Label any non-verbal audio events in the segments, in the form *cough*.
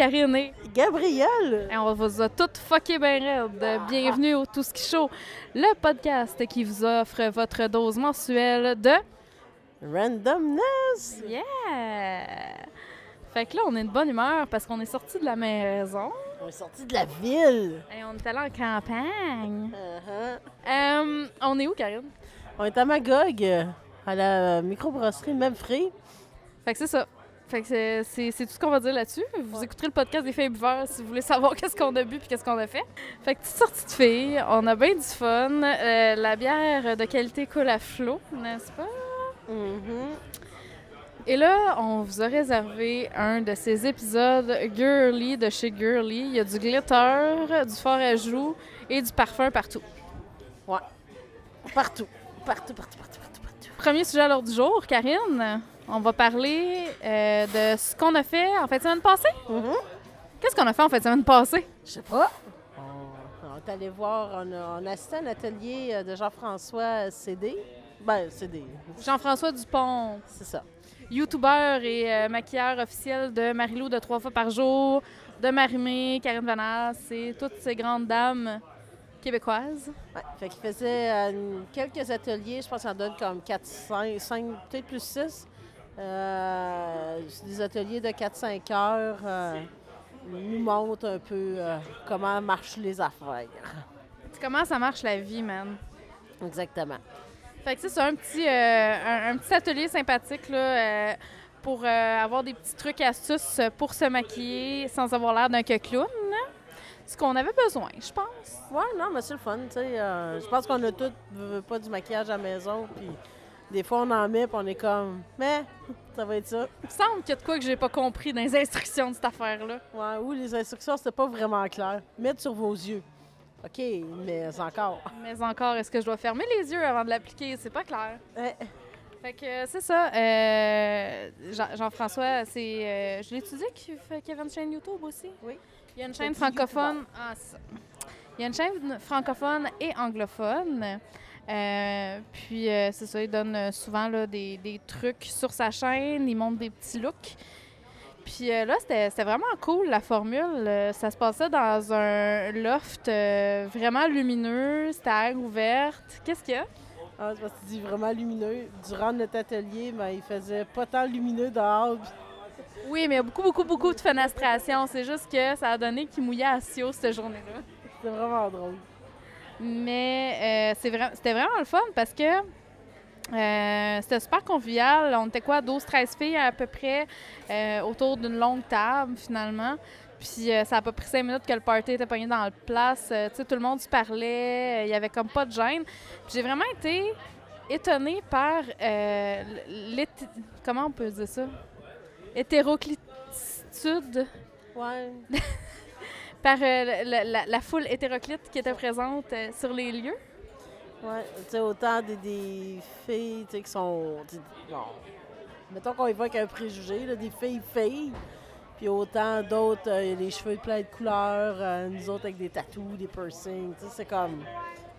Karine et, Gabrielle! et on vous a toutes fucké bien raide. Bienvenue au Tout Ski Show, le podcast qui vous offre votre dose mensuelle de... Randomness! Yeah! Fait que là, on est de bonne humeur parce qu'on est sorti de la maison On est sorti de la ville! et on est allé en campagne. Uh-huh. Euh, on est où, Karine? On est à Magog, à la microbrasserie Memfrey. Fait que c'est ça. Fait que c'est- tout ce qu'on va dire là-dessus. Vous écouterez le podcast des filles buveurs si vous voulez savoir *laughs* qu'est-ce qu'on a bu puis qu'est-ce qu'on a fait. Fait que petite sortie de filles, on a bien du fun. Euh, la bière de qualité coule à flot, n'est-ce pas? Mhm. Et là, on vous a réservé un de ces épisodes girly de chez Girly. Il y a du glitter, du fort à joues et du parfum partout. Partout. Partout, partout, partout, partout, partout. Premier sujet à l'ordre du jour, Karine. On va parler euh, de ce qu'on a fait en fin de semaine passée. Mhm. Qu'est-ce qu'on a fait en fin de semaine passée? Je sais pas. On, est allé voir, on a, on a assisté à un atelier euh, de Jean-François CD. Ben, CD, Jean-François Dupont, c'est ça. YouTuber et euh, maquilleur officiel de Marilou de trois fois par jour, de Marimé, Karine Vanasse et toutes ces grandes dames québécoises. Ouais, fait qu'il faisait euh, quelques ateliers, je pense qu'il en donne comme 4, 5, 5 peut-être plus 6. des ateliers de 4-5 heures. euh, nous montre un peu euh, comment marchent les affaires. Comment ça marche la vie, man? Exactement. Fait que c'est un petit, euh, un, un petit atelier sympathique là, euh, pour euh, avoir des petits trucs astuces pour se maquiller sans avoir l'air d'un que clown. là. Ce qu'on avait besoin, je pense. Ouais, non, mais c'est le fun, tu sais. euh, je pense qu'on a tous pas du maquillage à la maison, puis des fois on en met, puis on est comme, mais *laughs* ça va être ça. Il me semble qu'il y a de quoi que j'ai pas compris dans les *laughs* instructions de cette affaire-là. Ouais, ou les instructions, c'était pas vraiment clair. Mettre sur vos yeux. OK, mais encore. Mais encore, est-ce que je dois fermer les yeux avant de l'appliquer? C'est pas clair. Ouais. Fait que euh, c'est ça. euh, Jean- Jean-François, c'est. euh, je l'ai étudié qu'il y avait une chaîne YouTube aussi? Oui. Il y a une chaîne francophone. Ah, ça. Il y a une chaîne francophone et anglophone. Euh, puis c'est ça, il donne souvent là, des, des trucs sur sa chaîne, il montre des petits looks. Puis euh, là, c'était vraiment cool la formule. Euh, ça se passait dans un loft euh, vraiment lumineux, c'était à air ouverte. Qu'est-ce qu'il y a? Ah, c'est parce que tu dis vraiment lumineux. Durant notre atelier, ben, il faisait pas tant lumineux dehors. Oui, mais il y a beaucoup, beaucoup, beaucoup de fenestration. C'est juste que ça a donné qu'il mouillait à Sio cette journée-là. C'était vraiment drôle. Mais euh, c'était vraiment le fun parce que euh, c'était super convivial. On était quoi, 12-13 filles à peu près euh, autour d'une longue table finalement. Puis euh, ça a pas pris cinq minutes que le party était pogné dans le place. Tu sais, tout le monde se parlait. Il y avait comme pas de gêne. Puis j'ai vraiment été étonnée par comment on peut dire ça? Hétéroclitude Ouais. *laughs* par la, la- la foule hétéroclite qui était présente sur les lieux. Ouais. Tu sais, autant des, des filles, tu sais, qui sont. bon, mettons qu'on avec un préjugé, là, des filles filles. Puis autant d'autres, euh, les cheveux pleins de couleurs, euh, nous autres avec des tatous, des piercings. Tu sais, c'est comme.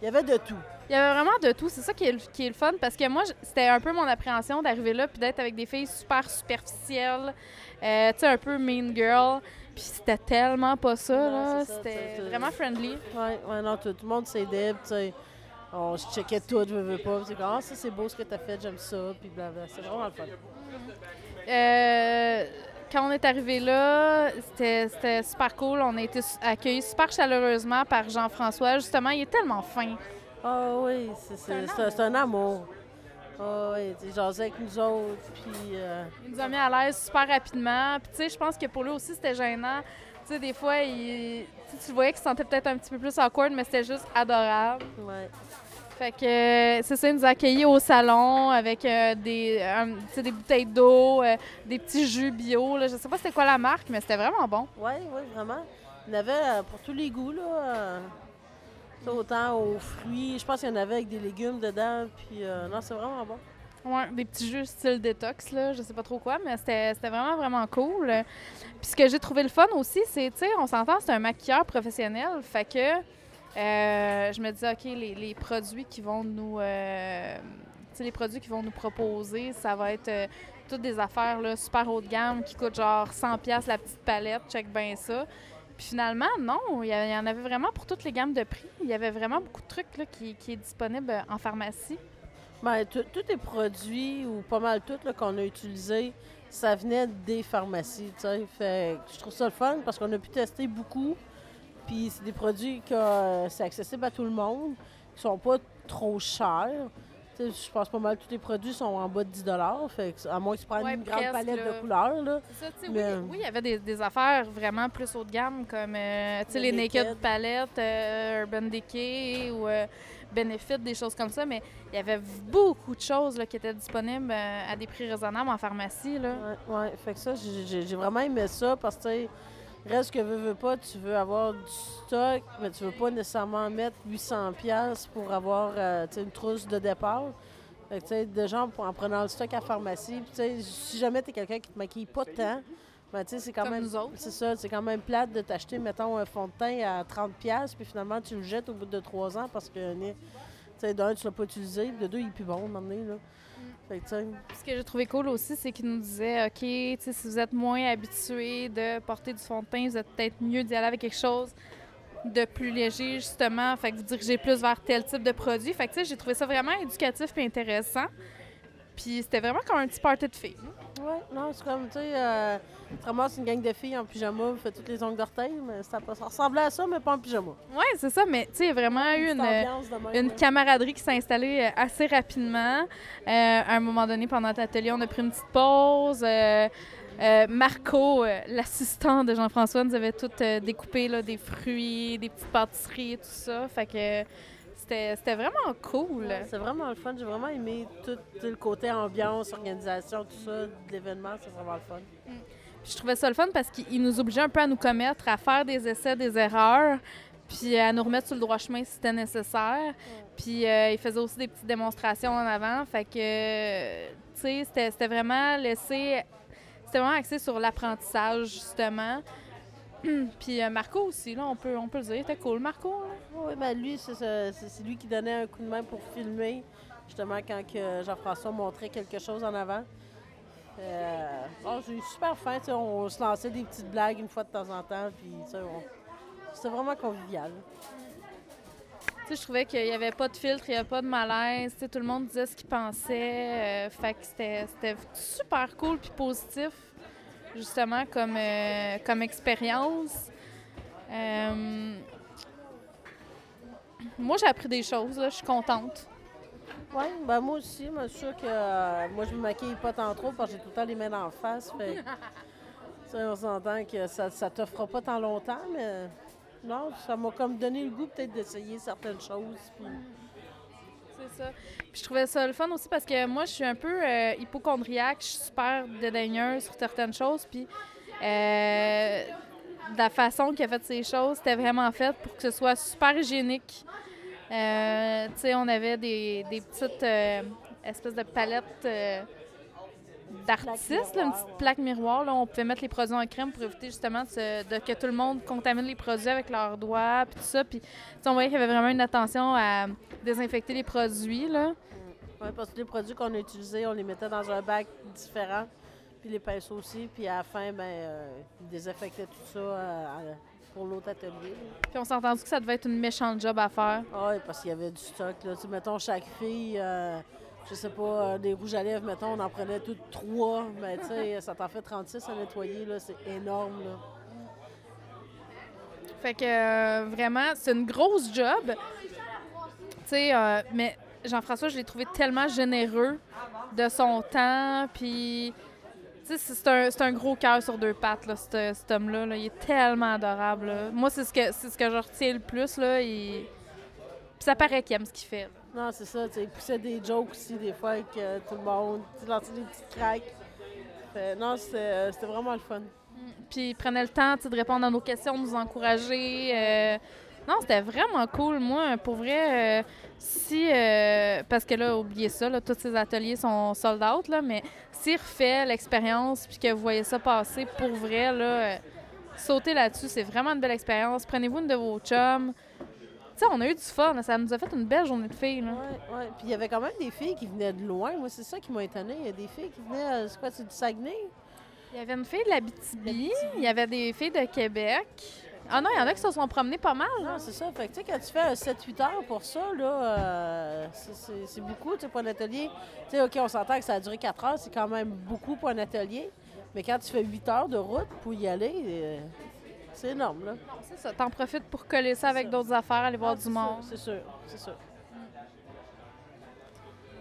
Il y avait de tout. Il y avait vraiment de tout. C'est ça qui est, le, qui est le fun parce que moi, c'était un peu mon appréhension d'arriver là puis d'être avec des filles super superficielles, euh, tu sais, un peu mean girl. Puis c'était tellement pas ça, Non, là. C'était vraiment friendly. Ouais, ouais, non, tout, tout le monde s'aidait, tu sais. On se checkait tout, je veux pas. C'est comme, ah, ça c'est beau ce que t'as fait, j'aime ça, puis blablabla. C'est vraiment le fun. Euh, quand on est arrivé là, c'était super cool. On a été accueillis super chaleureusement par Jean-François. Justement, il est tellement fin. Ah oui, c'est- un un amour. Oui, tu sais, jasait avec nous autres, puis. euh, Il nous a mis à l'aise super rapidement. Puis, tu sais, je pense que pour lui aussi, c'était gênant. Tu sais, des fois, il, tu voyais qu'il se sentait peut-être un petit peu plus awkward, mais c'était juste adorable. ouais. Fait que, c'est ça, il nous a accueillis au salon avec euh, des, euh, des bouteilles d'eau, euh, des petits jus bio. Là. Je sais pas c'était quoi la marque, mais c'était vraiment bon. Oui, oui, vraiment. Il y en avait pour tous les goûts, là. Autant aux fruits. Je pense qu'il y en avait avec des légumes dedans. Puis, euh, non, c'est vraiment bon. Ouais, des petits jeux style détox, là, je sais pas trop quoi, mais c'était vraiment, vraiment cool. Puis ce que j'ai trouvé le fun aussi, c'est, tu sais, on s'entend, c'est un maquilleur professionnel, fait que euh, je me disais, OK, les, les produits qui vont nous... euh, les produits qu'ils vont nous proposer, ça va être euh, toutes des affaires là, super haut de gamme qui coûtent genre 100$ la petite palette, check bien ça. Finalement, non, il y, en avait vraiment pour toutes les gammes de prix. Il y avait vraiment beaucoup de trucs là, qui, qui est disponible en pharmacie. Ben, tout- tous les produits, ou pas mal tout qu'on a utilisés, ça venait des pharmacies. Fait je trouve ça le fun parce qu'on a pu tester beaucoup. Puis c'est des produits que euh, c'est accessible à tout le monde, qui sont pas trop chers. Je pense pas mal tous les produits sont en bas de 10 Fait que, à moins que tu prennes Ouais, une grande palette là. de couleurs, là. Ça, Mais- oui, oui, il y avait des, des affaires vraiment plus haut de gamme comme euh, tu sais, Le les Naked, Naked. Palette, euh, Urban Decay ou euh, Benefit, des choses comme ça, mais il y avait beaucoup de choses là, qui étaient disponibles à des prix raisonnables en pharmacie. Là. Ouais. Fait que ça, j'ai- vraiment aimé ça parce que, reste que veux, veux pas, tu veux avoir du stock, mais tu veux pas nécessairement mettre 800$ piastres pour avoir euh, une trousse de départ. Fait que, déjà, en en prenant le stock à la pharmacie, puis, si jamais tu es quelqu'un qui te maquille pas tant, ben, c'est quand Comme même. C'est ça, c'est quand même plate de t'acheter, mettons, un fond de teint à 30$, piastres, puis finalement, tu le jettes au bout de trois ans parce que, tu sais, d'un, tu l'as pas utilisé, puis de deux, il est plus bon, maintenant, là. Ce que j'ai trouvé cool aussi, c'est qu'ils nous disaient OK, si vous êtes moins habitué de porter du fond de teint, vous êtes peut-être mieux d'y aller avec quelque chose de plus léger, justement. Fait que plus vers tel type de produit. Fait que, j'ai trouvé ça vraiment éducatif et intéressant. Puis c'était vraiment comme un petit party de filles. Ouais, non, c'est comme, tu sais, euh, tu te ramasses une gang de filles en pyjama, vous faites toutes les ongles d'orteil, mais ça, ça ressemblait à ça, mais pas en pyjama. Ouais, c'est ça, mais tu sais, il y a vraiment eu une, euh, une camaraderie qui s'est installée euh, assez rapidement. Euh, à un moment donné, pendant l'atelier, on a pris une petite pause. Euh, euh, Marco, euh, l'assistant de Jean-François, nous avait tout euh, découpé là, des fruits, des petites pâtisseries et tout ça. Fait que c'était vraiment cool. Ouais, C'est vraiment le fun. J'ai vraiment aimé tout, tout le côté ambiance, organisation, tout ça, l'événement. C'est vraiment le fun. Puis je trouvais ça le fun parce qu'il nous obligeait un peu à nous commettre, à faire des essais, des erreurs, puis à nous remettre sur le droit chemin si c'était nécessaire. Puis euh, il faisait aussi des petites démonstrations en avant. Fait que, tu sais, c'était c'était vraiment laissé. C'était vraiment axé sur l'apprentissage, justement. Puis euh, Marco aussi, là, on peut, on peut le dire. C'était cool, Marco. là. Oui, ben lui, c'est lui qui donnait un coup de main pour filmer, justement, quand que Jean-François montrait quelque chose en avant. Euh, oh, j'ai eu super sais, on se lançait des petites blagues une fois de temps en temps, puis tu sais, on- c'était vraiment convivial. Tu sais, je trouvais qu'il n'y avait pas de filtre, il n'y avait pas de malaise. Tu sais, tout le monde disait ce qu'il pensait. euh, fait que c'était c'était super cool puis positif, justement, comme, euh, comme expérience. Euh, moi, j'ai appris des choses, là, je suis contente. Oui, ben moi aussi, je suis sûre que euh, moi, je me maquille pas tant trop parce que j'ai tout le temps les mains en face. Fait, *laughs* on s'entend que ça ne t'offrira pas tant longtemps, mais non, ça m'a comme donné le goût peut-être d'essayer certaines choses. puis- C'est je trouvais ça le fun aussi parce que moi, je suis un peu euh, hypochondriaque, je suis super dédaigneuse sur certaines choses. Puis euh, la façon qu'il a fait ces choses, c'était vraiment fait pour que ce soit super hygiénique. Euh, tu sais, on avait des, des petites euh, espèces de palettes d'artistes, là, une petite plaque miroir. Là, on pouvait mettre les produits en crème pour éviter justement de, se- de que tout le monde contamine les produits avec leurs doigts, puis tout ça. Puis on voyait qu'il y avait vraiment une attention à désinfecter les produits. Là. Oui, parce que les produits qu'on a utilisés, on les mettait dans un bac différent, puis les pinceaux aussi, puis à la fin, ben, euh, ils désinfectaient tout ça euh, pour l'autre atelier. Puis on s'est entendu que ça devait être une méchante job à faire. Ah oui, parce qu'il y avait du stock. Là. Tu mettons, chaque fille, euh, je sais pas, euh, des rouges à lèvres, mettons, on en prenait toutes trois, mais tu sais, ça t'en fait 36 à nettoyer, là, c'est énorme. Là. Fait que euh, vraiment, c'est une grosse job. Tu sais, euh, mais Jean-François, je l'ai trouvé tellement généreux de son temps. Puis, c'est un, gros cœur sur deux pattes, là, cet, homme-là. là. Il est tellement adorable. là. Moi, c'est ce que ce que je retiens le plus. Là. Il- Puis ça paraît qu'il aime ce qu'il fait. Non, c'est ça, tu sais, il poussait des jokes aussi, des fois, avec euh, tout le monde, tu sais, lançait des petites craques. Non, c'était euh, c'était vraiment le fun. Puis il prenait le temps de répondre à nos questions, de nous encourager. euh, Non, c'était vraiment cool. Moi, pour vrai, si. euh, parce que là, oubliez ça, tous ces ateliers sont sold out, là, mais s'il refait l'expérience puis que vous voyez ça passer pour vrai, là, sautez là-dessus. C'est vraiment une belle expérience. Prenez-vous une de vos chums. Sais, on a eu du fun. là. Ça nous a fait une belle journée de filles. Là. Ouais, ouais. Puis il y avait quand même des filles qui venaient de loin. Moi, c'est ça qui m'a étonné. Il y a des filles qui venaient, euh, c'est quoi, c'est du Saguenay? Il y avait une fille de la BTB, il y avait des filles de Québec. Ah non, il y en a qui se sont promenés pas mal. Non, c'est ça. Fait que, tu sais, quand tu fais un 7-8 heures pour ça, là, euh, c'est- beaucoup, tu sais, pour un atelier. Tu sais, OK, on s'entend que ça a duré 4 heures, c'est quand même beaucoup pour un atelier. Mais quand tu fais 8 heures de route pour y aller, euh, c'est énorme, là. C'est ça. T'en profites pour coller ça avec d'autres affaires, aller voir Ah, du monde. C'est sûr, c'est sûr.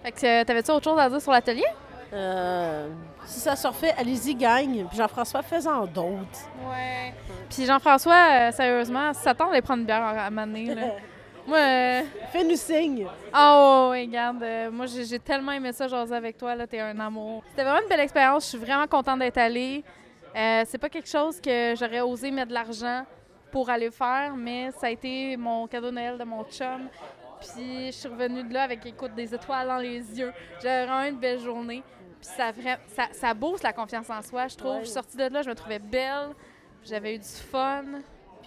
Fait que euh, t'avais-tu autre chose à dire sur l'atelier? Euh, si ça se refait, allez-y, gagne. Puis Jean-François, fais-en d'autres. Ouais. Puis Jean-François, euh, sérieusement, si ça tente d'aller prendre une bière à Mané, là. *laughs* Moi, euh, Fais-nous signe. oh, ouais, regarde, euh, moi, j'ai tellement aimé ça, jaser avec toi, là, t'es un amour. C'était vraiment une belle expérience, je suis vraiment contente d'être allée. Euh, c'est pas quelque chose que j'aurais osé mettre de l'argent pour aller faire, mais ça a été mon cadeau de Noël de mon chum. Puis je suis revenue de là avec, écoute, des étoiles dans les yeux. J'avais vraiment une belle journée. Puis ça, ça, ça booste la confiance en soi, je trouve. Ouais. Je suis sortie de là, je me trouvais belle. J'avais eu du fun.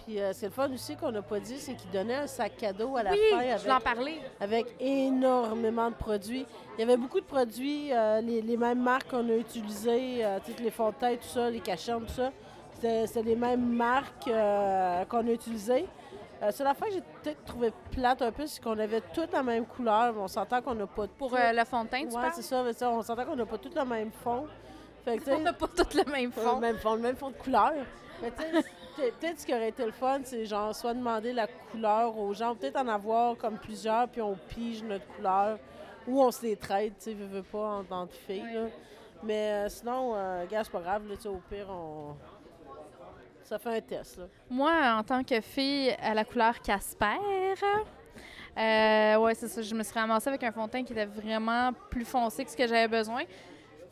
Puis euh, c'est le fun aussi qu'on n'a pas dit, c'est qu'il donnait un sac cadeau à la Oui, fin avec, voulais en parler. avec énormément de produits. Il y avait beaucoup de produits, euh, les, les mêmes marques qu'on a utilisées, euh, toutes les teint, tout ça, les cachernes, tout ça. C'était les mêmes marques qu'on a utilisées. C'est la fois que j'ai peut-être trouvé plate un peu, c'est qu'on avait toutes la même couleur, mais on s'entend qu'on n'a pas Pour toutes- euh, le fond de teint, tu Ouais, c'est ça, mais on s'entend qu'on n'a pas tous le même fond. Fait que, *laughs* On n'a pas tous le même le fond. même fond, le même fond de couleur. Mais tu sais, peut- peut-être ce qui aurait été le fun, c'est genre soit demander la couleur aux gens, peut-être en avoir comme plusieurs, puis on pige notre couleur, ou on se les traite, tu sais, veux, veux pas, en tant que filles. là. Mais euh, sinon, euh, gars, c'est pas grave, là, au pire, on. Ça fait un test, là. Moi, en tant que fille à la couleur Casper, euh, ouais, c'est ça. Je me suis ramassée avec un fond de teint qui était vraiment plus foncé que ce que j'avais besoin.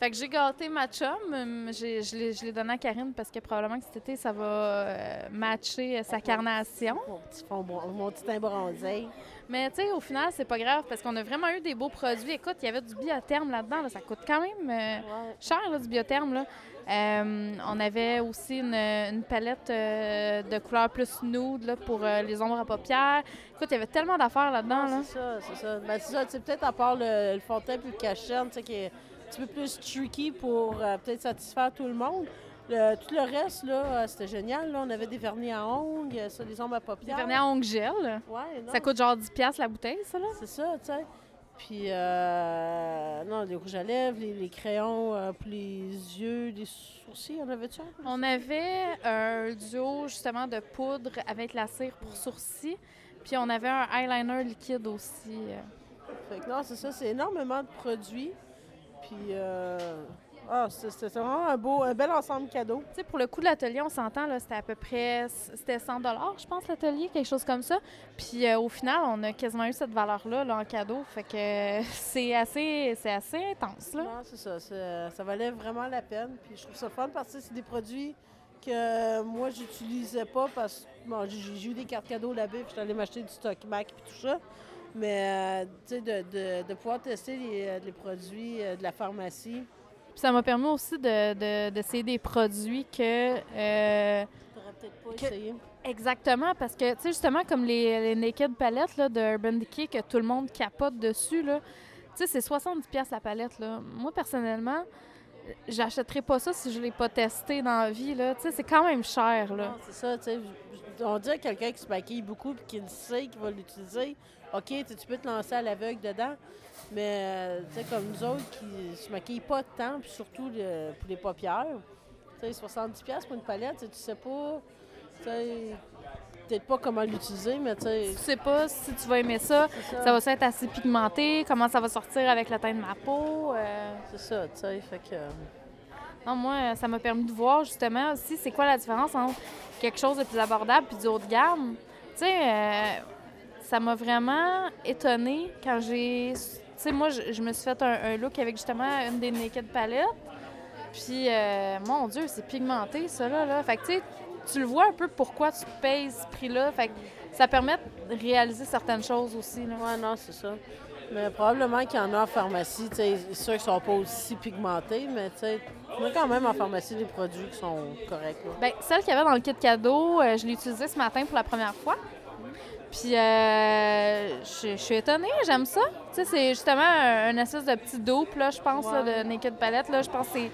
Fait que j'ai gâté ma chum. Hum, j'ai- Je l'ai donné à Karine parce que probablement que cet été, ça va euh, matcher euh, sa carnation. Mon petit fond, mon petit teint bronzé. Mais tu sais, au final, c'est pas grave parce qu'on a vraiment eu des beaux produits. Écoute, il y avait du biotherme là-dedans. là. Ça coûte quand même euh, Ouais. cher, là, du biotherme. Là. Euh, on avait aussi une, une palette euh, de couleurs plus nude là, pour les ombres à paupières. Écoute, il y avait tellement d'affaires là-dedans. Là. C'est ça, c'est ça. Ben, c'est ça, tu sais, peut-être à part le, le fond de teint puis le cacherne, tu sais, qui est un petit peu plus tricky pour euh, peut-être satisfaire tout le monde. Le- tout le reste, là, euh, c'était génial. Là. On avait des vernis à ongles, euh, ça, des ombres à Des paupières. vernis à ongles gel. Ouais, Ça coûte genre 10$ piastres la bouteille, ça, là? C'est ça, tu sais. Puis, euh, non, les rouges à lèvres, les, les crayons euh, pour les yeux, les sourcils, en avait-tu un? On avait un duo, justement, de poudre avec la cire pour sourcils. Puis on avait un eyeliner liquide aussi. Fait que non, c'est ça, c'est énormément de produits. Puis, euh, ah, c'est- c'était vraiment un beau, un bel ensemble cadeau. Tu sais, pour le coût de l'atelier, on s'entend, c'était à peu près, c'était 100 je pense, l'atelier, quelque chose comme ça. Puis euh, au final, on a quasiment eu cette valeur-là là, en cadeau. Fait que euh, *laughs* c'est assez, assez intense, là. Non, c'est ça. c'est- Ça valait vraiment la peine. Puis je trouve ça fun parce que c'est des produits que moi, j'utilisais pas parce que bon, j'ai j'ai eu des cartes cadeaux là-bas, puis j'étais allée m'acheter du stock Mac et tout ça. Mais, euh, tu sais, de, de- de pouvoir tester les, euh, les produits euh, de la pharmacie, Puis ça m'a permis aussi de, de- d'essayer des produits que... euh, peut-être pas Que- essayé. Exactement, parce que, tu sais, justement, comme les, les Naked palettes là, de Urban Decay que tout le monde capote dessus, là, tu sais, c'est 70$ piastres la palette, là. Moi, personnellement, j'achèterais pas ça si je l'ai pas testé dans la vie, là. Tu sais, c'est quand même cher, là. C'est ça, tu sais. On dirait quelqu'un qui se maquille beaucoup et qui le sait qu'il va l'utiliser. OK, tu peux te lancer à l'aveugle dedans. Mais, euh, tu sais, comme nous autres qui se maquillent pas tant, puis surtout le- pour les paupières, tu sais, 70$ pour une palette, tu sais, pas, tu sais, peut-être pas comment l'utiliser, mais tu sais, Tu sais pas si tu vas aimer ça, ça. ça va être assez pigmenté, comment ça va sortir avec le teint de ma peau. euh? C'est ça, tu sais, fait que... Non, moi, ça m'a permis de voir justement aussi c'est quoi la différence entre quelque chose de plus abordable puis du haut de gamme. Tu sais, euh, ça m'a vraiment étonnée quand j'ai. Tu sais, moi, je, je me suis fait un, un look avec justement une des Naked Palettes. Puis, euh, mon Dieu, c'est pigmenté, ça, là. là. Fait que, tu sais, tu le vois un peu pourquoi tu payes ce prix-là. Fait que ça permet de réaliser certaines choses aussi. Là. Ouais, non, c'est ça. Mais probablement qu'il y en a en pharmacie, tu sais, c'est sûr qu'ils sont pas aussi pigmentés, mais tu sais, y a quand même en pharmacie des produits qui sont corrects. là. Ben, celle qu'il y avait dans le kit cadeau, euh, je l'ai utilisée ce matin pour la première fois. Puis, euh, je je suis étonnée, j'aime ça. Tu sais, c'est justement un, un espèce de petit dope, là, je pense, là, de Naked Palette. Là, je pense que c'est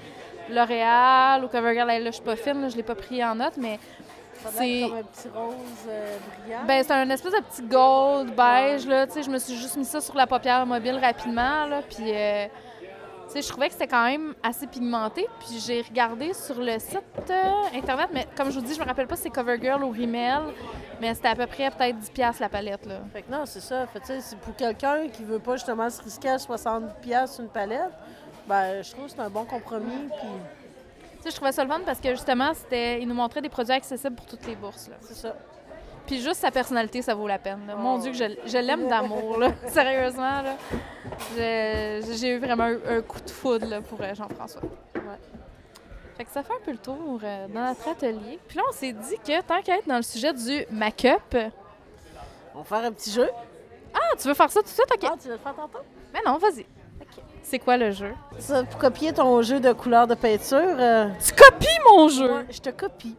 L'Oréal ou CoverGirl. Là, je suis pas fine, là, je l'ai pas pris en note, mais c'est- comme un petit rose euh, brillant. ben, c'est un espèce de petit gold beige. Là, tu sais, je me suis juste mis ça sur la paupière mobile rapidement. Là, puis, euh, sais, je trouvais que c'était quand même assez pigmenté. Puis j'ai regardé sur le site euh, internet, mais comme je vous dis, je me rappelle pas si c'est CoverGirl ou Rimmel, mais c'était à peu près peut-être 10$ piastres la palette. Là. Fait que non, c'est ça. Fait que, c'est pour quelqu'un qui veut pas justement se risquer à 60 pièces une palette, ben je trouve que c'est un bon compromis. Puis Tu sais, je trouvais ça le fun parce que justement, c'était, il nous montrait des produits accessibles pour toutes les bourses. Là. c'est ça. Puis juste sa personnalité, ça vaut la peine. là. Mon Oh. Dieu, que je, je l'aime d'amour, là. *laughs* Sérieusement, là. J'ai eu vraiment un, un coup de foudre là, pour euh, Jean-François. Ouais. Fait que ça fait un peu le tour euh, dans notre atelier. Puis là, on s'est dit que tant qu'à être dans le sujet du make-up... On va faire un petit jeu. Ah, tu veux faire ça tout de suite? OK. Ah, tu veux le faire tantôt? Mais non, vas-y. OK. C'est quoi le jeu? Ça, pour copier ton jeu de couleur de peinture, euh, Tu copies mon jeu! je te copie.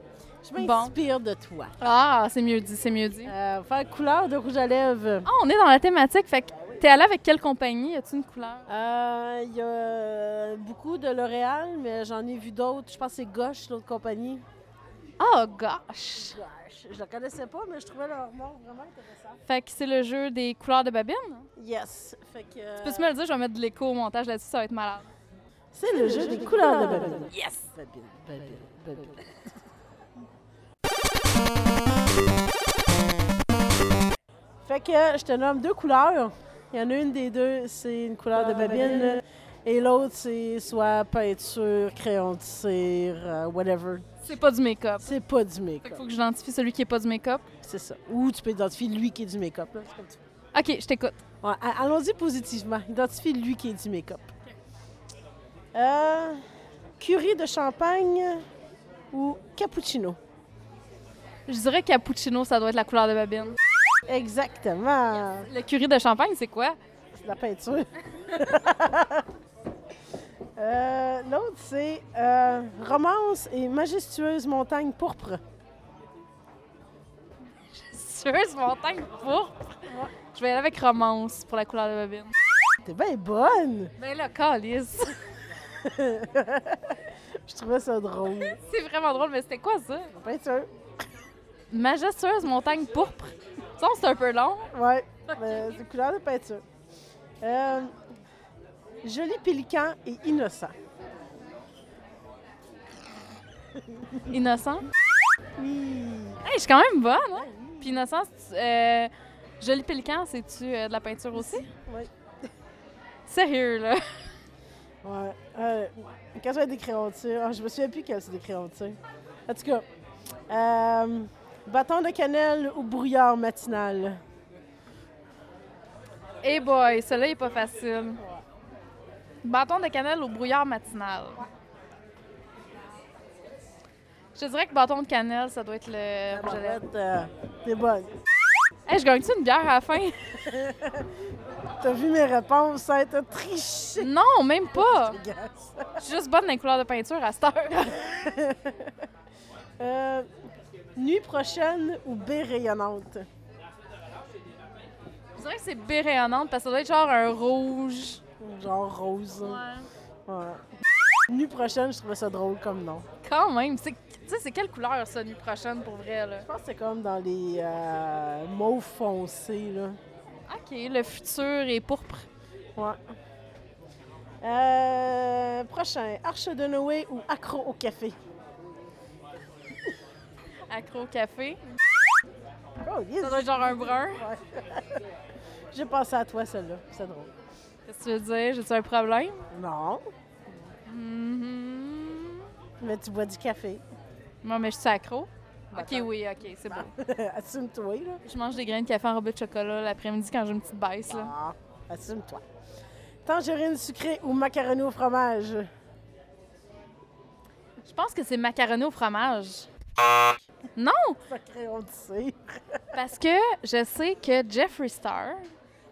Je Bon. m'inspire de toi. Ah, c'est mieux dit, c'est mieux dit. Euh, faire couleur de rouge à lèvres. Ah, on est dans la thématique. Fait que t'es allé avec quelle compagnie? As-tu une couleur? Euh, Il y a euh, beaucoup de L'Oréal, mais j'en ai vu d'autres. Je pense que c'est Gauche, l'autre compagnie. Oh, gosh! Gauche. Je la connaissais pas, mais je trouvais leur nom vraiment intéressant. Fait que c'est le jeu des couleurs de babine. Yes. Fait que, euh, Peux-tu me le dire? Je vais mettre de l'écho au montage là-dessus, ça va être malade. c'est le jeu des couleurs de Babylone. Yes! Babylone, Babylone, Babylone. Fait que je te nomme deux couleurs. Il y en a une des deux, c'est une couleur de babine. Et l'autre, c'est soit peinture, crayon de cire, euh, whatever. C'est pas du make-up. C'est pas du Fait make-up. qu'il faut que j'identifie celui qui est pas du make-up. C'est ça. Ou tu peux identifier lui qui est du make-up. là, c'est comme tu veux. OK, je t'écoute. Ouais, Allons-y positivement. Identifie lui qui est du make-up. Euh, curry de champagne ou cappuccino? Je dirais cappuccino, ça doit être la couleur de babine. Exactement. Le curry de champagne, c'est quoi? C'est la peinture. *laughs* Euh, L'autre, c'est euh, romance et majestueuse montagne pourpre. Sureuse montagne pourpre? Je vais aller avec romance pour la couleur de babine. T'es bien bonne! Ben là, calice. *laughs* Je trouvais ça drôle. C'est vraiment drôle, mais c'était quoi ça? La peinture. Majestueuse montagne pourpre. Ça, c'est un peu long. Ouais, mais c'est couleur de peinture. Euh, joli pélican et innocent. Innocent? Oui. Hey, je suis quand même bonne, hein? Puis innocent, euh, joli pélican, c'est-tu euh, de la peinture aussi? Oui. Sérieux, là? Ouais. Euh, quand j'avais des crayons de ah, je me souviens plus quels c'est des crayons de. En tout cas, euh, bâton de cannelle ou brouillard matinal? Hey boy, celui-là il est pas facile. Bâton de cannelle au brouillard matinal? Je dirais que bâton de cannelle, ça doit être le rouge à euh, T'es bonne. Hey, je gagne-tu une bière à la fin? *laughs* T'as vu mes réponses, ça a été triché. Non, même *laughs* pas! Je suis juste bonne dans les couleurs de peinture à cette heure. *laughs* Euh, nuit prochaine ou baie rayonnante? Je dirais que c'est baie rayonnante parce que ça doit être genre un rouge. Genre rose. Ouais. Nuit prochaine, je trouvais ça drôle comme nom. Quand même. C'est- Tu sais, c'est quelle couleur ça, nuit prochaine, pour vrai, là? Je pense que c'est comme dans les euh, mauves foncés, là. OK, le futur est pourpre. Ouais. Euh, prochain, Arche de Noé ou Accro au café? Accro au café. Oh, yes. Ça doit être genre un brun. *laughs* J'ai pensé à toi, celle-là. C'est drôle. Qu'est-ce que tu veux dire? J'ai-tu un problème? Non, Mhm. mais tu bois du café. Moi, mais je suis accro. OK, oui, OK, c'est bon. *laughs* Assume-toi, là. Je mange des grains de café enrobés de chocolat l'après-midi quand j'ai une petite baisse, là. Ah, assume-toi. Tangerine sucrée ou macaroni au fromage? Je pense que c'est macaroni au fromage. Non! Un crayon de cire. Parce que je sais que Jeffree Star,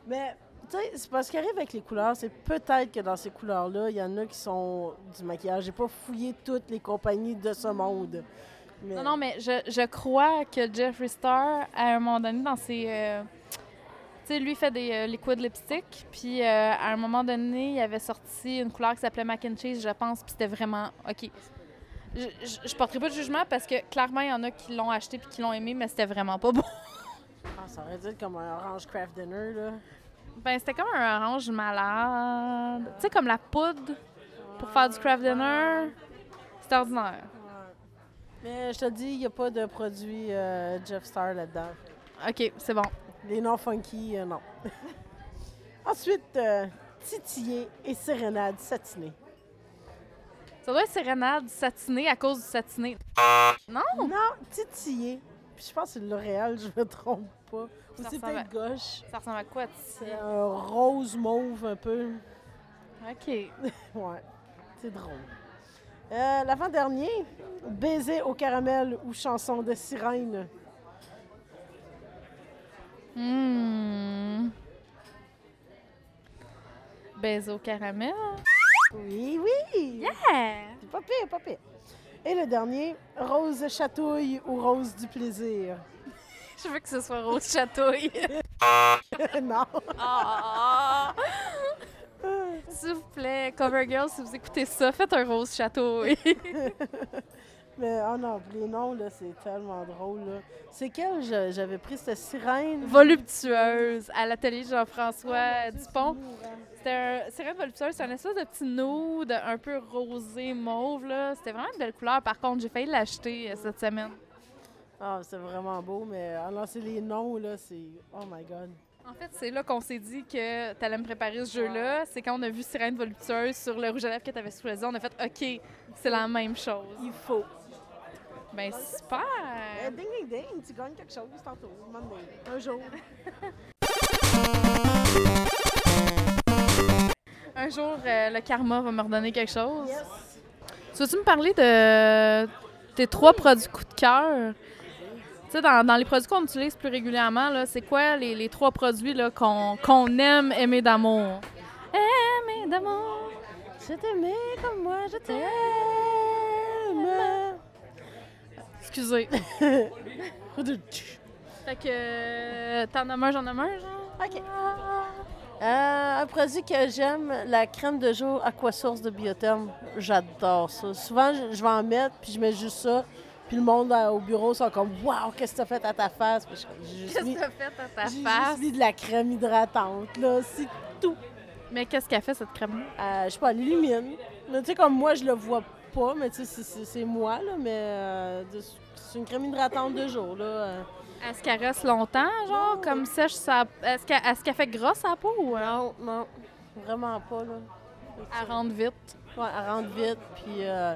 Mais, tu sais, c'est parce qu'il arrive avec les couleurs, c'est peut-être que dans ces couleurs-là, il y en a qui sont du maquillage. J'ai pas fouillé toutes les compagnies de ce monde. Mais, Non, non, mais je, je crois que Jeffree Star, à un moment donné, dans ses. euh, tu sais, lui, il fait des euh, liquid lipstick. Puis, euh, à un moment donné, il avait sorti une couleur qui s'appelait Mac and Cheese, je pense. Puis, c'était vraiment. OK. Je, je, porterai pas de jugement parce que clairement, il y en a qui l'ont acheté puis qui l'ont aimé, mais c'était vraiment pas *laughs* bon. Ah, ça aurait dû être comme un orange craft dinner, là. Ben, c'était comme un orange malade. Tu sais, comme la poudre pour faire du craft dinner. C'était ordinaire. Mais je te dis, il n'y a pas de produit euh, Jeff Star là-dedans. OK, c'est bon. Les noms funky, euh, non. *laughs* Ensuite, euh, titillé et sérénade satinée. Ça doit être sérénade satinée à cause du satiné. Non? Non, titillé. Puis je pense que c'est L'Oréal, je me trompe pas. Ou c'est peut-être gauche. Ça ressemble à quoi, C'est titillé? un rose mauve un peu. OK. *laughs* Ouais, c'est drôle. Euh, L'avant-dernier, baiser au caramel ou chanson de sirène. Hmm. Baiser au caramel. Oui, oui! Yeah! Pas pire, pas pire. Et le dernier, rose chatouille ou rose du plaisir? *laughs* Je veux que ce soit rose chatouille. *laughs* non. Ah! *laughs* S'il vous plaît, Covergirl, si vous écoutez ça, faites un rose chatouille. Mais oh non, les noms, là, c'est tellement drôle. là. C'est quel? J'avais pris cette sirène? Voluptueuse à l'atelier Jean-François Dupont. C'était un sirène voluptueuse, c'est un espèce de petit nude un peu rosé mauve là. C'était vraiment une belle couleur. Par contre, j'ai failli l'acheter euh, cette semaine. Ah, c'est vraiment beau, mais alors c'est les noms, là, c'est... Oh my God. En fait, c'est là qu'on s'est dit que tu allais me préparer ce jeu-là. C'est quand on a vu Sirène voluptueuse sur le rouge à lèvres que tu avais choisi, on a fait OK, c'est la même chose. Il faut. Ben super! Euh, ding, ding, ding, tu gagnes quelque chose tantôt, un jour. *laughs* Un jour, euh, le karma va me redonner quelque chose. Yes. Tu veux-tu me parler de tes trois produits coup de cœur? Tu sais, dans, dans les produits qu'on utilise plus régulièrement, là, c'est quoi les, les trois produits là, qu'on qu'on aime aimer d'amour? Aimer d'amour. Je t'aimais comme moi, je t'aime. Excusez. *laughs* Fait que euh, t'en nommes un, j'en nomme un, genre? OK. Euh, un produit que j'aime, la crème de jour Aquasource de Biotherm. J'adore ça. Souvent, je, je vais en mettre, puis je mets juste ça. Puis le monde euh, au bureau sont comme « Wow, qu'est-ce que t'as fait à ta face? » J'ai Qu'est-ce que t'as fait à ta j'ai face? juste mis de la crème hydratante, là. C'est tout. Mais qu'est-ce qu'elle fait, cette crème-là? Euh, je sais pas, elle illumine. Mais tu sais, comme moi, je le vois pas, mais tu sais, c'est- moi, là. Mais euh, c'est une crème hydratante de jour, là. euh. Est-ce qu'elle reste longtemps, genre, Non. comme sèche? Ça... Est-ce qu'elle est fait grosse à la peau ou euh, Non, non, vraiment pas, là. elle rentre vite? Ouais, elle rentre vite, puis euh,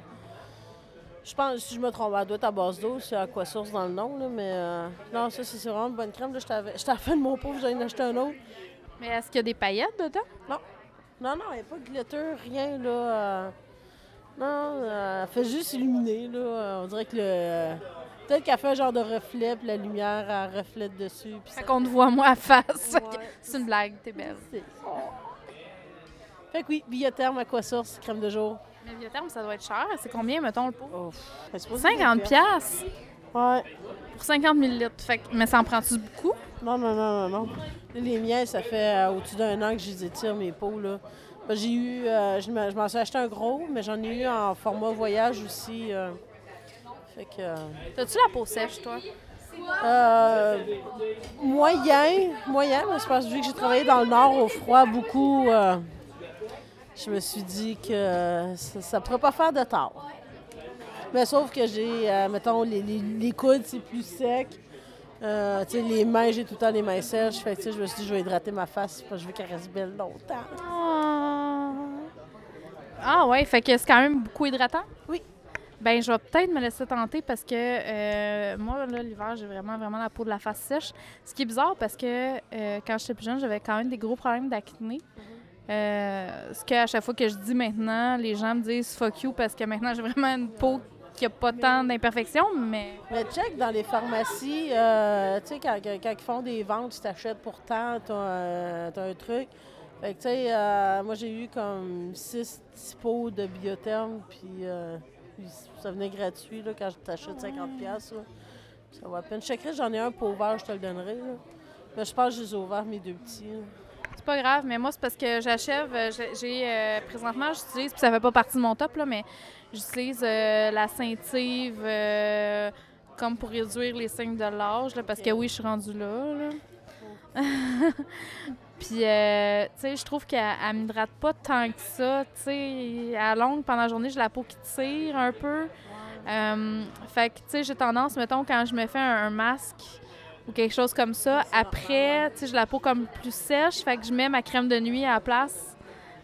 je pense, si je me trompe, elle doit être à base d'eau, c'est Aquasource dans le nom, là, mais euh, non, ça, c'est vraiment une bonne crème. Là, je t'avais- de mon pauvre, j'en ai acheté un autre. Mais est-ce qu'il y a des paillettes dedans? Non, non, il n'y a pas de glitter, rien, là. euh, non, elle fait juste illuminer, là. on dirait que le... Peut-être qu'elle fait un genre de reflet, puis la lumière, elle reflète dessus. puis Fait ça- qu'on te voit moi à face. Ouais, C'est une blague, t'es belle. c'est- Fait que oui, Biotherm, Aquasource, crème de jour? Mais Biotherme, ça doit être cher. C'est combien, mettons, le pot? Oh, elle est supposée 50 être piastres? Ouais. pour 50 millilitres. Fait que, mais ça en prend-tu beaucoup? Non, non, non, non, non. Les miens, ça fait euh, au-dessus d'un an que je les étire, mes pots, là. Ben, J'ai eu, euh, je m'en je m'en suis acheté un gros, mais j'en ai eu en format voyage aussi. euh. Fait que... euh, T'as-tu la peau sèche, toi? euh, moyen, moyen, mais parce que vu que j'ai travaillé dans le Nord au froid beaucoup, euh, je me suis dit que euh, ça ne pourrait pas faire de tort. Mais sauf que j'ai, euh, mettons, les, les- les coudes, c'est plus sec. Les mains, j'ai tout le temps les mains sèches. Fait que, je me suis dit, je vais hydrater ma face parce que je veux qu'elle reste belle longtemps. Ah, Ah ouais, fait que c'est quand même beaucoup hydratant? Oui. Ben, je vais peut-être me laisser tenter parce que euh, moi, là, l'hiver, j'ai vraiment, vraiment la peau de la face sèche. Ce qui est bizarre parce que euh, quand j'étais plus jeune, j'avais quand même des gros problèmes d'acné. Euh, ce qu'à chaque fois que je dis maintenant, les gens me disent fuck you parce que maintenant, j'ai vraiment une peau qu'il n'y a pas tant d'imperfections, mais... Mais check dans les pharmacies, euh, tu sais, quand, ils font des ventes, tu t'achètes pour tant, t'as un, truc. Fait que, tu sais, moi, j'ai eu comme six pots de biotherme, puis puis ça venait gratuit, là, quand je t'achète 50 pièces Ça va à peine. Je checkerai, j'en ai un pot ouvert, je te le donnerai, là. Mais je pense que je les ai ouverts, mes deux petits, là. C'est pas grave, mais moi, c'est parce que j'achève. euh, j'ai- J'ai euh, présentement, j'utilise, puis ça fait pas partie de mon top, là, mais j'utilise euh, la Saintive euh, comme pour réduire les signes de l'âge, là, parce que oui, je suis rendue là. là. Puis, euh, tu sais, je trouve qu'elle elle m'hydrate pas tant que ça. Tu sais, à longue, pendant la journée, j'ai la peau qui tire un peu. Euh, fait que, tu sais, j'ai tendance, mettons, quand je me fais un, masque ou quelque chose comme ça, après, tu sais, j'ai la peau comme plus sèche, fait que je mets ma crème de nuit à la place,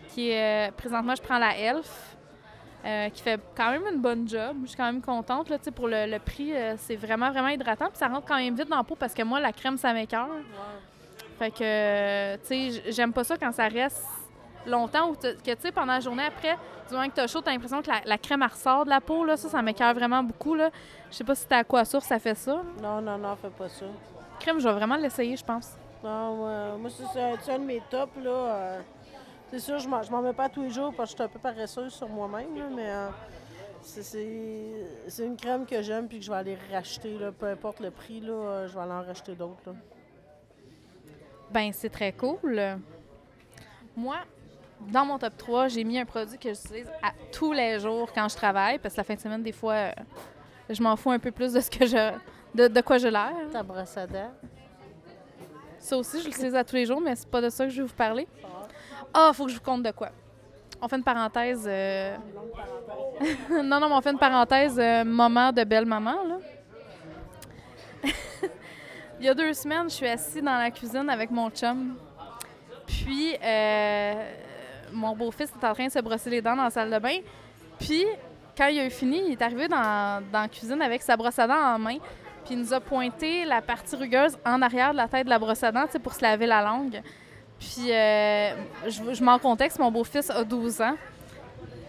qui est, euh, présentement, je prends la ELF, qui fait quand même une bonne job. Je suis quand même contente, là, pour le, prix, c'est vraiment, vraiment hydratant, puis ça rentre quand même vite dans la peau, parce que moi, la crème, ça m'écoeure. Fait que, euh, tu sais, j'aime pas ça quand ça reste longtemps ou que, tu sais, pendant la journée après, du moment que t'as chaud, t'as l'impression que la, la crème, ressort de la peau, là. Ça, ça m'écoeure vraiment beaucoup, là. Je sais pas si t'es à quoi source, ça fait ça. là. Non, non, non, fais pas ça. Crème, je vais vraiment l'essayer, je pense. Non, moi, moi, c'est un, de mes tops, là. euh, c'est sûr, je m'en, mets pas tous les jours parce que je suis un peu paresseuse sur moi-même, là, mais euh, c'est, une crème que j'aime puis que je vais aller racheter, là, peu importe le prix, là, euh, je vais aller en racheter d'autres, là. Ben, c'est très cool. Moi, dans mon top 3, j'ai mis un produit que j'utilise à tous les jours quand je travaille, parce que la fin de semaine, des fois, euh, je m'en fous un peu plus de ce que je. de, de quoi j'ai l'air. Ta brosse à dents. Ça aussi, je l'utilise à tous les jours, mais c'est pas de ça que je vais vous parler. Ah, faut que je vous compte de quoi. On fait une parenthèse. euh, *laughs* non, non, mais on fait une parenthèse euh, moment de belle maman, là. *laughs* Il y a deux semaines, je suis assise dans la cuisine avec mon chum. Puis, euh, mon beau-fils est en train de se brosser les dents dans la salle de bain. Puis, quand il a eu fini, il est arrivé dans, la cuisine avec sa brosse à dents en main. Puis, il nous a pointé la partie rugueuse en arrière de la tête de la brosse à dents, pour se laver la langue. Puis, euh, je, je mets en contexte, mon beau-fils a 12 ans.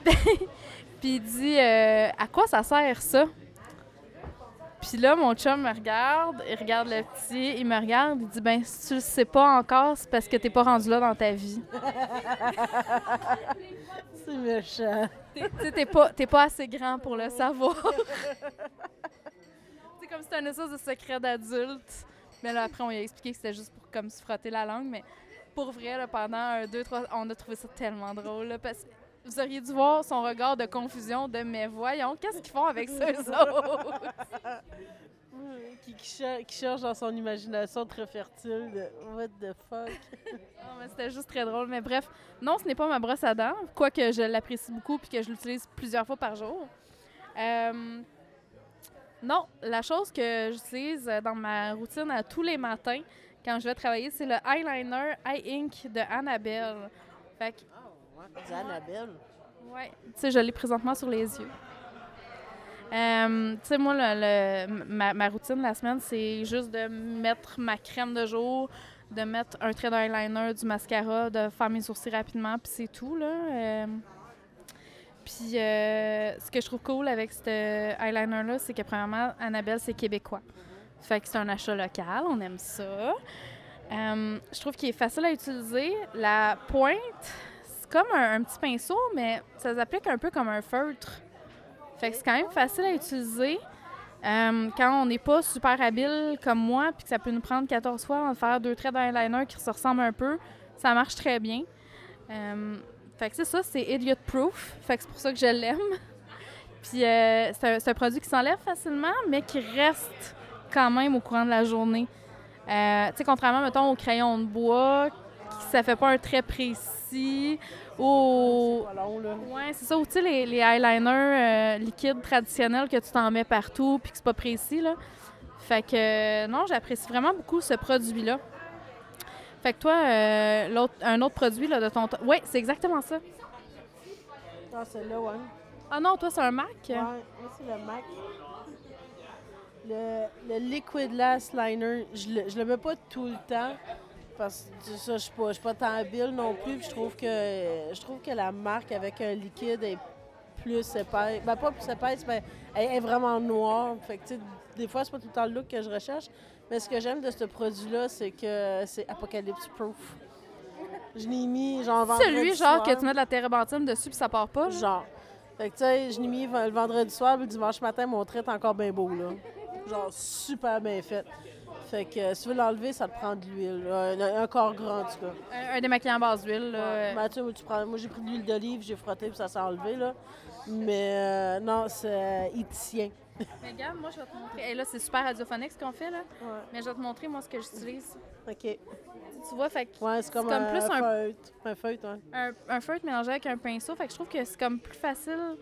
*laughs* Puis, il dit euh, À quoi ça sert ça? Puis là, mon chum me regarde, il regarde le petit, il me regarde, il dit Ben, si tu le sais pas encore, c'est parce que t'es pas rendu là dans ta vie. *laughs* C'est méchant. Tu sais, t'es pas, pas assez grand pour le savoir. *laughs* c'est comme si c'était un espèce de secret d'adulte. Mais là, après, on lui a expliqué que c'était juste pour comme se frotter la langue. Mais pour vrai, là, pendant un, deux, trois, on a trouvé ça tellement drôle. là, parce que vous auriez dû voir son regard de confusion de mais voyons, qu'est-ce qu'ils font avec ça, eux autres? Qui, qui, cher- qui cherche dans son imagination très fertile de What the fuck? Non, mais c'était juste très drôle. Mais bref, non, ce n'est pas ma brosse à dents, quoique je l'apprécie beaucoup puis que je l'utilise plusieurs fois par jour. Euh, non, la chose que j'utilise dans ma routine à tous les matins quand je vais travailler, c'est le eyeliner Eye Ink de Annabelle. Fait que, Annabelle. ouais, tu sais, je l'ai présentement sur les yeux. Euh, tu sais, moi, ma, ma routine la semaine, c'est juste de mettre ma crème de jour, de mettre un trait d'eyeliner, du mascara, de faire mes sourcils rapidement, puis c'est tout, là. Euh, puis euh, ce que je trouve cool avec ce eyeliner-là, c'est que, premièrement, Annabelle, c'est québécois. Fait que c'est un achat local, on aime ça. Je trouve qu'il est facile à utiliser. La pointe, comme un, petit pinceau, mais ça s'applique un peu comme un feutre. Fait que c'est quand même facile à utiliser. Euh, quand on n'est pas super habile comme moi, puis que ça peut nous prendre 14 fois avant de faire deux traits d'eyeliner qui se ressemblent un peu, ça marche très bien. Euh, fait que c'est ça, c'est idiot proof. Fait que c'est pour ça que je l'aime. *laughs* Puis euh, c'est un, c'est un produit qui s'enlève facilement, mais qui reste quand même au courant de la journée. Euh, tu sais, contrairement, mettons, au crayon de bois, qui, ça fait pas un trait précis, ou au- Pas long, là. Ouais, c'est ça. Ou tu sais, les, les eyeliners euh, liquides traditionnels que tu t'en mets partout puis que c'est pas précis, là. Fait que, euh, non, j'apprécie vraiment beaucoup ce produit-là. Fait que toi, euh, l'autre, un autre produit là, de ton... to- Ouais, c'est exactement ça. Ah, celle-là, ouais. Ah non, toi, c'est un Mac? Ouais, moi, c'est le MAC. Le, le Liquid Last Liner, je le, je le mets pas tout le temps. Parce que ça, je suis pas, je suis pas tant habile non plus. puis je trouve que je trouve que la marque avec un liquide est plus épaisse. Ben, pas plus épaisse, mais elle est vraiment noire. Fait que, tu sais, des fois, c'est pas tout le temps le look que je recherche. Mais ce que j'aime de ce produit-là, c'est que c'est apocalypse proof. Je l'ai mis, genre, vendredi Celui, genre, soir. que tu mets de la térébenthine dessus puis ça part pas. là? Genre. Fait que, tu sais, je l'ai mis le vendredi soir, puis le dimanche matin, mon trait est encore bien beau, là. Genre, super bien fait. Fait que, euh, si tu veux l'enlever, ça te prend de l'huile. Un, un corps grand, en tout cas. Un, un démaquillant à base d'huile. là. Ouais. Ben, tu sais, moi, tu prends- moi, j'ai pris de l'huile d'olive, j'ai frotté, puis ça s'est enlevé, là. Mais euh, non, c'est euh, il tient. Mais regarde, moi, je vais te montrer. Et là, c'est super radiophonique ce qu'on fait, là. Ouais. Mais je vais te montrer, moi, ce que j'utilise. OK. Tu vois, fait que Ouais, c'est comme, comme un, plus un- feutre. Un feutre, ouais. un, un feutre mélangé avec un pinceau. Fait que je trouve que c'est comme plus facile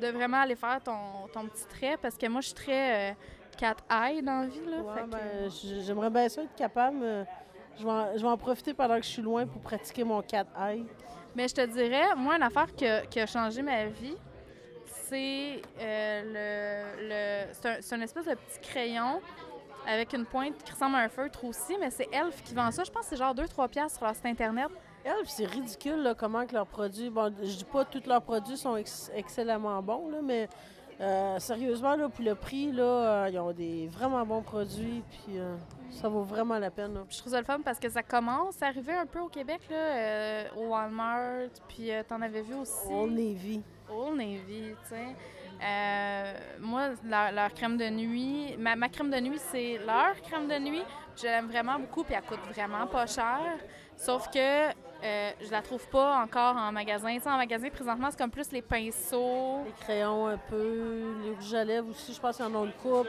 de vraiment aller faire ton, ton petit trait parce que moi, je suis très euh, cat eye dans la vie. Là, Ouais, Fait que, ben, j'aimerais bien ça être capable. mais Je vais, en, je vais en profiter pendant que je suis loin pour pratiquer mon cat eye. Mais je te dirais, moi, une affaire que- qui a changé ma vie, c'est euh, le, le c'est un, espèce de petit crayon avec une pointe qui ressemble à un feutre aussi, mais c'est Elf qui vend ça. Je pense que c'est genre 2-3 piastres sur leur site internet. Puis c'est ridicule là, comment que leurs produits. Bon, je dis pas que tous leurs produits sont ex- excellemment bons, là, mais euh, sérieusement, là, pour le prix, là, euh, ils ont des vraiment bons produits, puis euh, ça vaut vraiment la peine. là. Je trouve ça le fun parce que ça commence à arriver un peu au Québec, là, au Walmart, puis t'en avais vu aussi. Old Navy. Old Navy, tu sais. Moi, leur, leur crème de nuit, ma, ma crème de nuit, c'est leur crème de nuit. Je l'aime vraiment beaucoup, puis elle coûte vraiment pas cher. Sauf que euh, je la trouve pas encore en magasin. Tu sais, en magasin, présentement, c'est comme plus les pinceaux. Les crayons un peu, les rouges à lèvres aussi, je pense qu'ils en ont une coupe.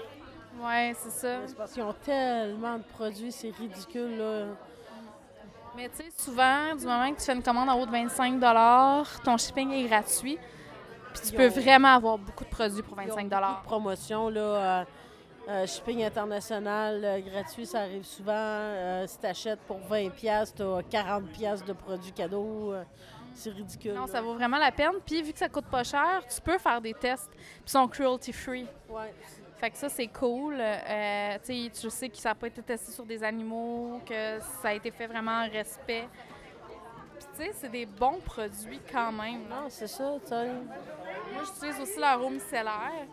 Ouais, c'est ça. C'est parce qu'ils ont tellement de produits, c'est ridicule. Là. Mais tu sais, souvent, du moment que tu fais une commande en haut de 25 ton shipping est gratuit. Puis tu Ils peux ont- vraiment avoir beaucoup de produits pour Ils ont 25 beaucoup de promotions, là. euh, euh, shipping international euh, gratuit, ça arrive souvent. Euh, si tu achètes pour 20$, tu as 40$ de produits cadeaux. euh, c'est ridicule. Non, là. ça vaut vraiment la peine. Puis vu que ça coûte pas cher, tu peux faire des tests. Puis ils sont cruelty free. Ouais. Fait que ça, c'est cool. Tu sais, sais que ça n'a pas été testé sur des animaux, que ça a été fait vraiment en respect. Puis tu sais, c'est des bons produits quand même. là. Non, c'est ça, tu. Moi, j'utilise aussi leur eau micellaire,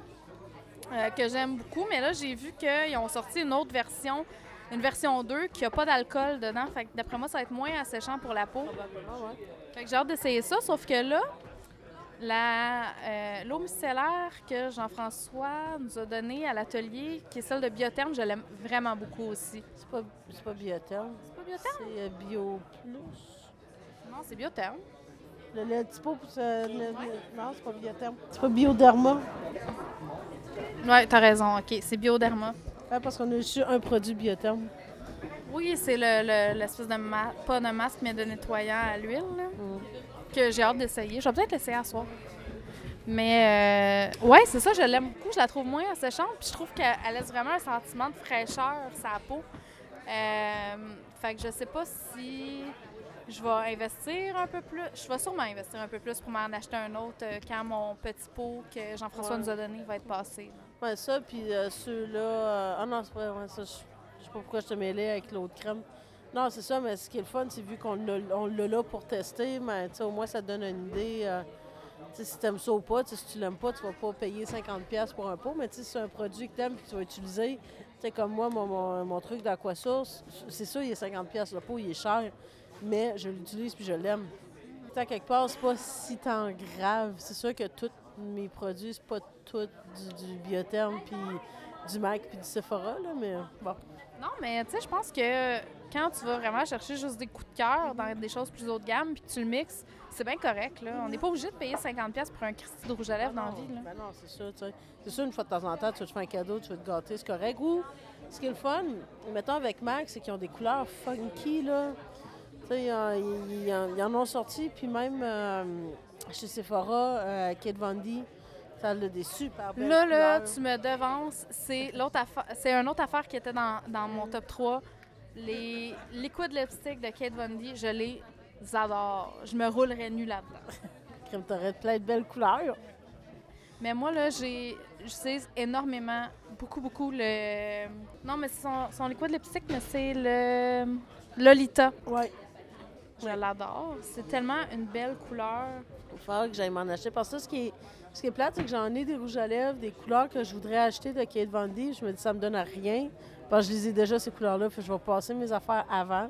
euh, que j'aime beaucoup. Mais là, j'ai vu qu'ils ont sorti une autre version, une version 2, qui n'a pas d'alcool dedans. Fait que d'après moi, ça va être moins asséchant pour la peau. Ouais. Fait que j'ai hâte d'essayer ça, sauf que là, la, euh, l'eau micellaire que Jean-François nous a donnée à l'atelier, qui est celle de Biotherme, je l'aime vraiment beaucoup aussi. C'est pas, c'est pas Biotherm. C'est pas Biotherme? C'est euh, Bio Plus. Non, c'est Biotherme. Le de typo, se- le- le- non, c'est pas Biotherm. C'est pas Bioderma. Ouais, t'as raison, ok, c'est Bioderma. Ouais, parce qu'on a juste un produit Biotherm. Oui, c'est le, le- l'espèce de ma- pas de masque, mais de nettoyant à l'huile, Mm. que j'ai hâte d'essayer. Je vais peut-être l'essayer à soir. Mais euh, ouais, c'est ça, je l'aime beaucoup. Je la trouve moins asséchante. Puis je trouve qu'elle elle laisse vraiment un sentiment de fraîcheur la peau. Euh, fait que je sais pas si je vais investir un peu plus. Je vais sûrement investir un peu plus pour m'en acheter un autre euh, quand mon petit pot que Jean-François Ouais. nous a donné va être passé. Ouais, ça, puis euh, ceux-là. euh, ah non, c'est pas ouais, ça. Je je sais pas pourquoi je te mêlais avec l'autre crème. Non, c'est ça, mais ce qui est le fun, c'est vu qu'on l'a là pour tester, mais tu au moins ça te donne une idée. euh, tu si t'aimes ça ou pas, tu si tu l'aimes pas, tu vas pas payer 50$ pour un pot, mais tu sais, si c'est un produit que t'aimes et que tu vas utiliser, tu sais, comme moi, mon, mon, mon truc d'Aquasource, c'est sûr, il est 50$, le pot, il est cher, mais je l'utilise puis je l'aime. À quelque part, c'est pas si tant grave. C'est sûr que tous mes produits, c'est pas tout du, du biotherme puis du MAC puis du Sephora, là, mais bon. Non, mais tu sais, je pense que quand tu vas vraiment chercher juste des coups de cœur dans des choses plus haut de gamme puis que tu le mixes, c'est bien correct. Là. On n'est pas obligé de payer 50$ pour un Christy de rouge à lèvres dans la vie. Là. Ben non, c'est tu sais. C'est sûr, une fois de temps en temps, tu vas te faire un cadeau, tu vas te gâter, c'est correct. Ou, ce qui est le fun, mettons avec Max, c'est qu'ils ont des couleurs funky, là. Sais, ils, en- ont sorti, puis même euh, chez Sephora, euh, Kate Von D, ça a des super belles Là, là, couleurs. tu me devances. C'est l'autre. C'est une autre affaire qui était dans, dans mon top 3. Les liquid lipstick de Kate Von D, je les adore. Je me roulerais nu là-dedans. *laughs* Crème, t'aurais plein de belles couleurs. Mais moi, là, j'ai, j'utilise énormément, beaucoup, beaucoup le. Non, mais c'est son, son liquid lipstick, mais c'est le Lolita. Ouais. Je l'adore. C'est tellement une belle couleur. Il falloir que j'aille m'en acheter. Parce que ça, ce qui est, Ce qui est plate, c'est que j'en ai des rouges à lèvres, des couleurs que je voudrais acheter de Kate Von D. Je me dis, ça me donne à rien. Parce que je les ai déjà, ces couleurs-là. Que je vais passer mes affaires avant.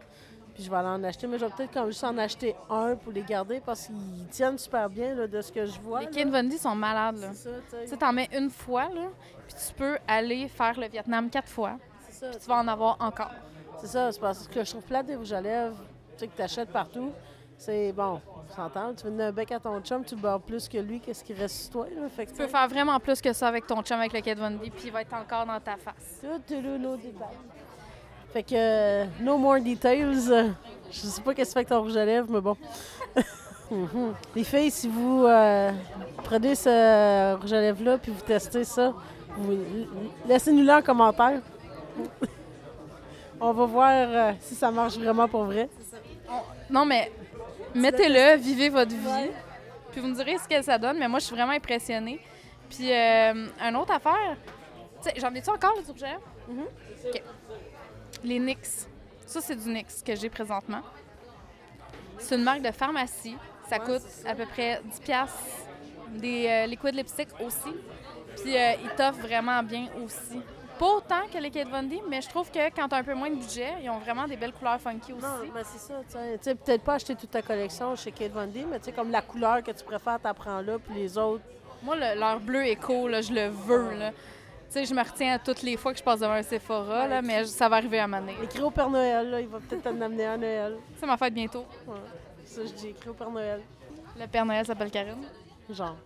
Puis je vais aller en acheter. Mais je vais peut-être comme juste en acheter un pour les garder parce qu'ils tiennent super bien là, de ce que je vois. Les. Kate Von D sont malades, là. C'est ça, tu sais. t'en mets une fois, là, puis tu peux aller faire le Vietnam quatre fois. C'est ça. Tu vas en avoir encore. C'est ça, c'est parce que je trouve plate des rouges à lèvres, tu sais, que tu achètes partout. C'est bon, on s'entend. Tu veux donner un bec à ton chum, tu barres plus que lui, qu'est-ce qui reste sur toi, là? Fait que Tu peux faire vraiment plus que ça avec ton chum avec le Kate Von D, puis il va être encore dans ta face. Tout le lot détails. Fait que, euh, no more details. euh, Je sais pas qu'est-ce que avec ton rouge à lèvres, mais bon. *laughs* Les filles, si vous euh, prenez ce rouge à lèvres-là puis vous testez ça, vous- laissez-nous-le en commentaire. *laughs* On va voir euh, si ça marche vraiment pour vrai. Non, mais mettez-le, vivez votre vie, puis vous me direz ce que ça donne, mais moi, je suis vraiment impressionnée. Puis, euh, une autre affaire, tu sais, j'en ai-tu encore, le rouge à lèvres? Mhm. Les NYX. Ça, c'est du NYX que j'ai présentement. C'est une marque de pharmacie. Ça Ouais, coûte ça. à peu près 10 piastres. Des euh, liquides lipstick aussi. Puis, euh, ils t'offrent vraiment bien aussi. Pas autant que les Kate Von D, mais je trouve que quand t'as un peu moins de budget, ils ont vraiment des belles couleurs funky aussi. Non, mais c'est ça, tu sais. Tu sais, peut-être pas acheter toute ta collection chez Kate Von D, mais tu sais, comme la couleur que tu préfères, t'apprends là, puis les autres. Moi, le- leur bleu éco, là, je le veux. Là. Tu sais, je me retiens à toutes les fois que je passe devant un Sephora, là, mais ça va arriver à ma. Écris au Père Noël, là, il va peut-être t'en amener à Noël. C'est ma fête bientôt. Ouais. Ça, je dis, écris au Père Noël. Le Père Noël s'appelle Karine. Genre,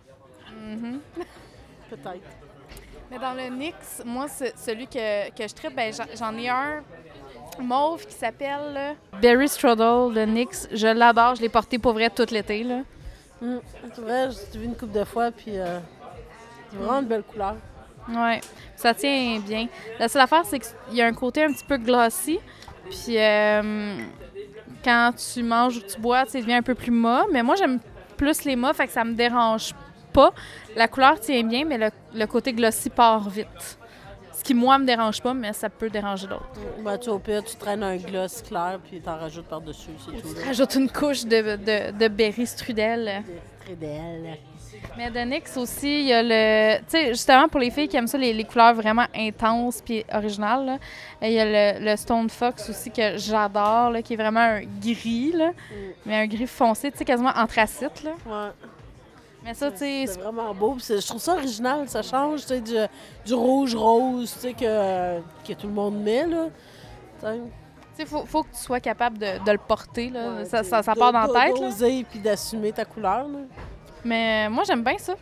Mhm. peut-être. Mais dans le NYX, moi, celui que, que je tripe, ben, j'en- ai un mauve qui s'appelle là, Berry Strudel, le NYX. Je l'adore, je l'ai porté pour vrai tout l'été. là. C'est vrai, j'ai vu une coupe de fois, puis euh, c'est vraiment une belle couleur. Ouais, ça tient bien. La seule affaire, c'est qu'il y a un côté un petit peu glossy. Puis euh, quand tu manges ou tu bois, il devient un peu plus mat. Mais moi, j'aime plus les mats, fait que ça me dérange pas. La couleur tient bien, mais le, le côté glossy part vite. Ce qui, moi, me dérange pas, mais ça peut déranger d'autres. Ben, tu, au pire, tu traînes un gloss clair, puis t'en rajoutes par-dessus, c'est tout. Là. Rajoute une couche de, de, de berry strudel. Très belle. Mais de NYX aussi, il y a le. Tu sais, justement, pour les filles qui aiment ça, les, les couleurs vraiment intenses puis originales, là, il y a le, le Stone Fox aussi que j'adore, qui est vraiment un gris, là, mais un gris foncé, tu sais, quasiment anthracite. Là. Ouais. Mais ça, tu sais, C'est vraiment beau. Je trouve ça original, ça change, tu sais, du, du rouge-rose, tu sais, que, que tout le monde met, là. Tu sais. il faut, faut que tu sois capable de, de le porter. Là. Ouais, ça, ça, ça part dans la tête. D'oser puis d'assumer ta couleur, là. Mais euh, moi, j'aime bien ça.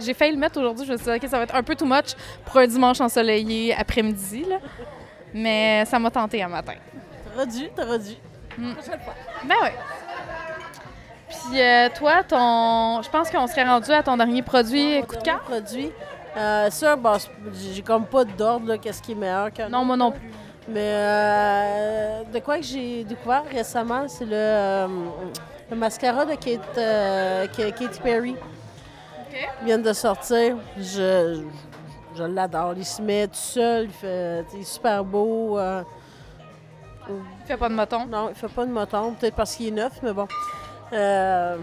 J'ai failli le mettre aujourd'hui. Je me suis dit, OK, ça va être un peu too much pour un dimanche ensoleillé après-midi. là. Mais ça m'a tenté un matin. T'aurais dû, t'aurais dû. Ben oui. Puis euh, toi, ton, je pense qu'on serait rendu à ton dernier produit Mon coup de cœur. produit. Euh, ça, bon, j'ai comme pas d'ordre, qu'est-ce qui est meilleur qu'un Non, moi non plus. Mais euh, de quoi que j'ai découvert récemment, c'est le, le mascara de Kate, Ka- Katy Perry. OK. Il vient de sortir. Je, je, je l'adore. Il se met tout seul. Il, fait, il est super beau. euh, Fais pas de moton. non, il fait pas de moton. Peut-être parce qu'il est neuf, mais bon. Euh,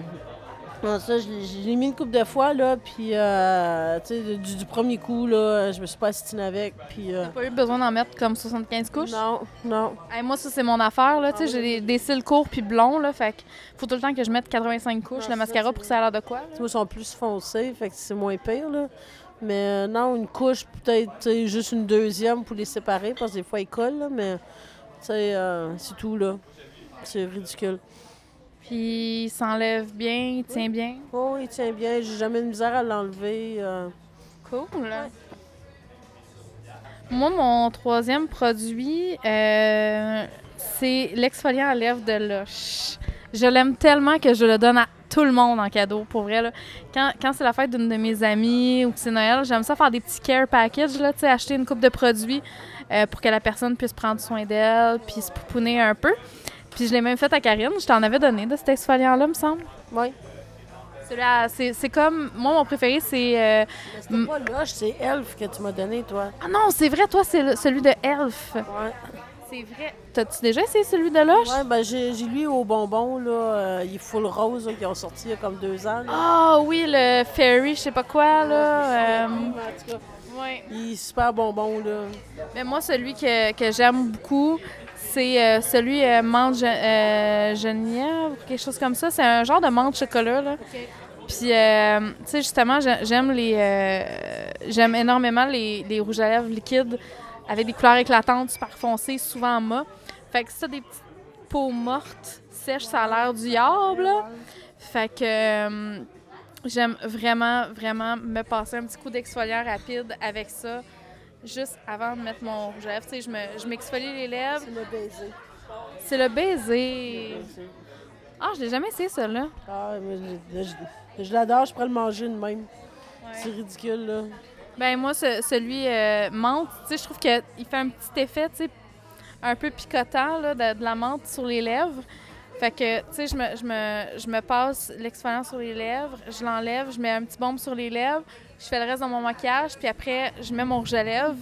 non, ça, je l'ai- je l'ai mis une couple de fois, là. Puis, euh, tu sais, du, du premier coup, là, je me suis pas astinée avec. Puis, euh, T'as pas eu besoin d'en mettre comme 75 couches? non, non. Hey, moi, ça, c'est mon affaire. Là. Tu sais, J'ai des, des cils courts puis blonds. Là, fait que faut tout le temps que je mette 85 couches, Non, le mascara, pour que ça a l'air de quoi. ils sont plus foncés, fait que c'est moins pire, là. Mais euh, non, une couche, peut-être juste une deuxième pour les séparer, parce que des fois, ils collent, là, mais tu sais, euh, c'est tout, là. C'est ridicule. Puis il s'enlève bien, il tient bien? Oh, il tient bien, j'ai jamais de misère à l'enlever. euh. Cool. Moi, mon troisième produit, euh, c'est l'exfoliant à lèvres de Lush. Je l'aime tellement que je le donne à tout le monde en cadeau, pour vrai. là. Quand, quand c'est la fête d'une de mes amies ou que c'est Noël, j'aime ça faire des petits care packages, là, acheter une coupe de produits euh, pour que la personne puisse prendre soin d'elle puis se pouponner un peu. Puis je l'ai même fait à Karine. Je t'en avais donné de cet exfoliant-là, me semble. Ouais. Celui-là, c'est c'est comme... Moi, mon préféré, c'est... euh, c'était pas Lush, c'est Elf que tu m'as donné, toi. Ah non, c'est vrai, toi, c'est celui de Elf. Ouais. c'est vrai. T'as-tu déjà essayé celui de Lush? Ouais, ben j'ai j'ai lui au bonbon, là. euh, il est full rose, là, qui ont sorti il y a comme deux ans. Ah oui, le Fairy, je sais pas quoi, là. euh, ouais. il est super bonbon, là. Mais moi, celui que, que j'aime beaucoup, c'est euh, celui euh, menthe ge- euh, quelque chose comme ça. C'est un genre de menthe chocolat, là. Puis, euh, tu sais, justement, j'ai- j'aime les... j'aime énormément les, les rouges à lèvres liquides avec des couleurs éclatantes, super foncées, souvent en. Fait que ça, des petites peaux mortes, sèches, ça a l'air du diable, là. Fait que j'aime vraiment, vraiment me passer un petit coup d'exfoliant rapide avec ça, juste avant de mettre mon rouge à lèvres. Tu sais, je me- je m'exfolie les lèvres. C'est le baiser. C'est le baiser. Ah, je l'ai jamais essayé, ça, là. Ah, mais je, je- je l'adore, je pourrais le manger de même. C'est ridicule, là. Ben moi, ce- celui euh, menthe, tu sais, je trouve qu'il fait un petit effet, tu sais, un peu picotant, là, de, de la menthe sur les lèvres. Fait que, tu sais, je me, je, me, je me passe l'exfoliant sur les lèvres, je l'enlève, je mets un petit baume sur les lèvres, je fais le reste dans mon maquillage, puis après, je mets mon rouge à lèvres.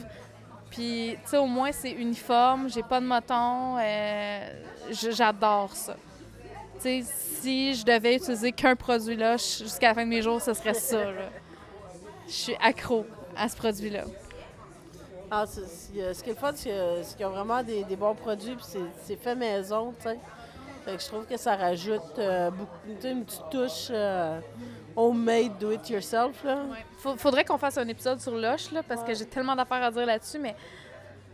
Puis, tu sais, au moins, c'est uniforme, j'ai pas de moton, euh, j'adore ça. Tu sais, si je devais utiliser qu'un produit là jusqu'à la fin de mes jours, ce serait ça. Je suis accro à ce produit-là. Ah, c'est- c'est- euh, ce qui est le fun, c'est qu'ils ont vraiment des, bons produits, puis c'est- fait maison, tu sais. Fait que je trouve que ça rajoute euh, beaucoup, une petite touche homemade, do it yourself, là. Faudrait qu'on fasse un épisode sur Lush, là, parce que j'ai tellement d'affaires à dire là-dessus, mais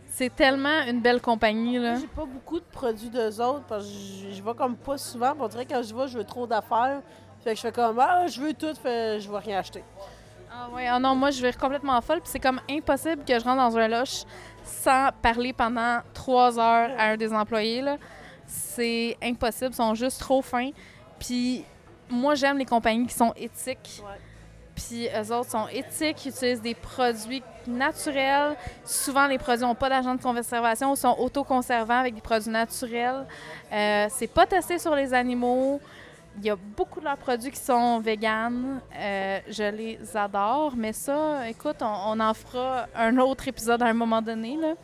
c'est tellement une belle compagnie, là. J'ai pas beaucoup de produits d'eux autres, parce que je, je vais comme pas souvent, on dirait que quand je vais, je veux trop d'affaires. Fait que je fais comme, ah, je veux tout, fait je vais rien acheter. Ah ouais, ah non, moi, je vais complètement folle, puis c'est comme impossible que je rentre dans un Lush sans parler pendant trois heures à un des employés, là. C'est impossible, ils sont juste trop fins. Puis moi, j'aime les compagnies qui sont éthiques. Ouais. Puis eux autres sont éthiques, ils utilisent des produits naturels. Souvent, les produits n'ont pas d'agent de conservation ou sont autoconservants avec des produits naturels. Euh, c'est pas testé sur les animaux. Il y a beaucoup de leurs produits qui sont véganes. Euh, je les adore. Mais ça, écoute, on, on en fera un autre épisode à un moment donné. Là.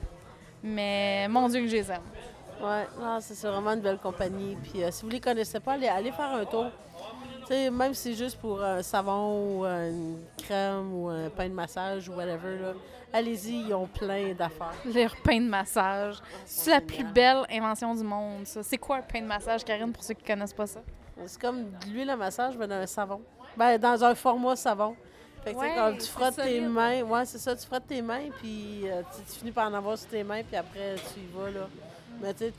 Mais mon Dieu que je les aime. Ouais, non, c'est vraiment une belle compagnie. Puis euh, si vous les connaissez pas, allez, allez faire un tour. Tu sais, même si c'est juste pour un savon ou euh, une crème ou un pain de massage ou whatever, allez-y, ils ont plein d'affaires. Leur pain de massage. C'est la plus belle invention du monde, ça. C'est quoi un pain de massage, Karine, pour ceux qui connaissent pas ça? C'est comme de l'huile à massage, mais dans un savon. Ben, dans un format savon. Fait que, Ouais, quand tu frottes tes solide. mains, ouais, c'est ça, tu frottes tes mains, puis euh, tu, tu finis par en avoir sur tes mains, puis après, tu y vas, là. Mais tu sais,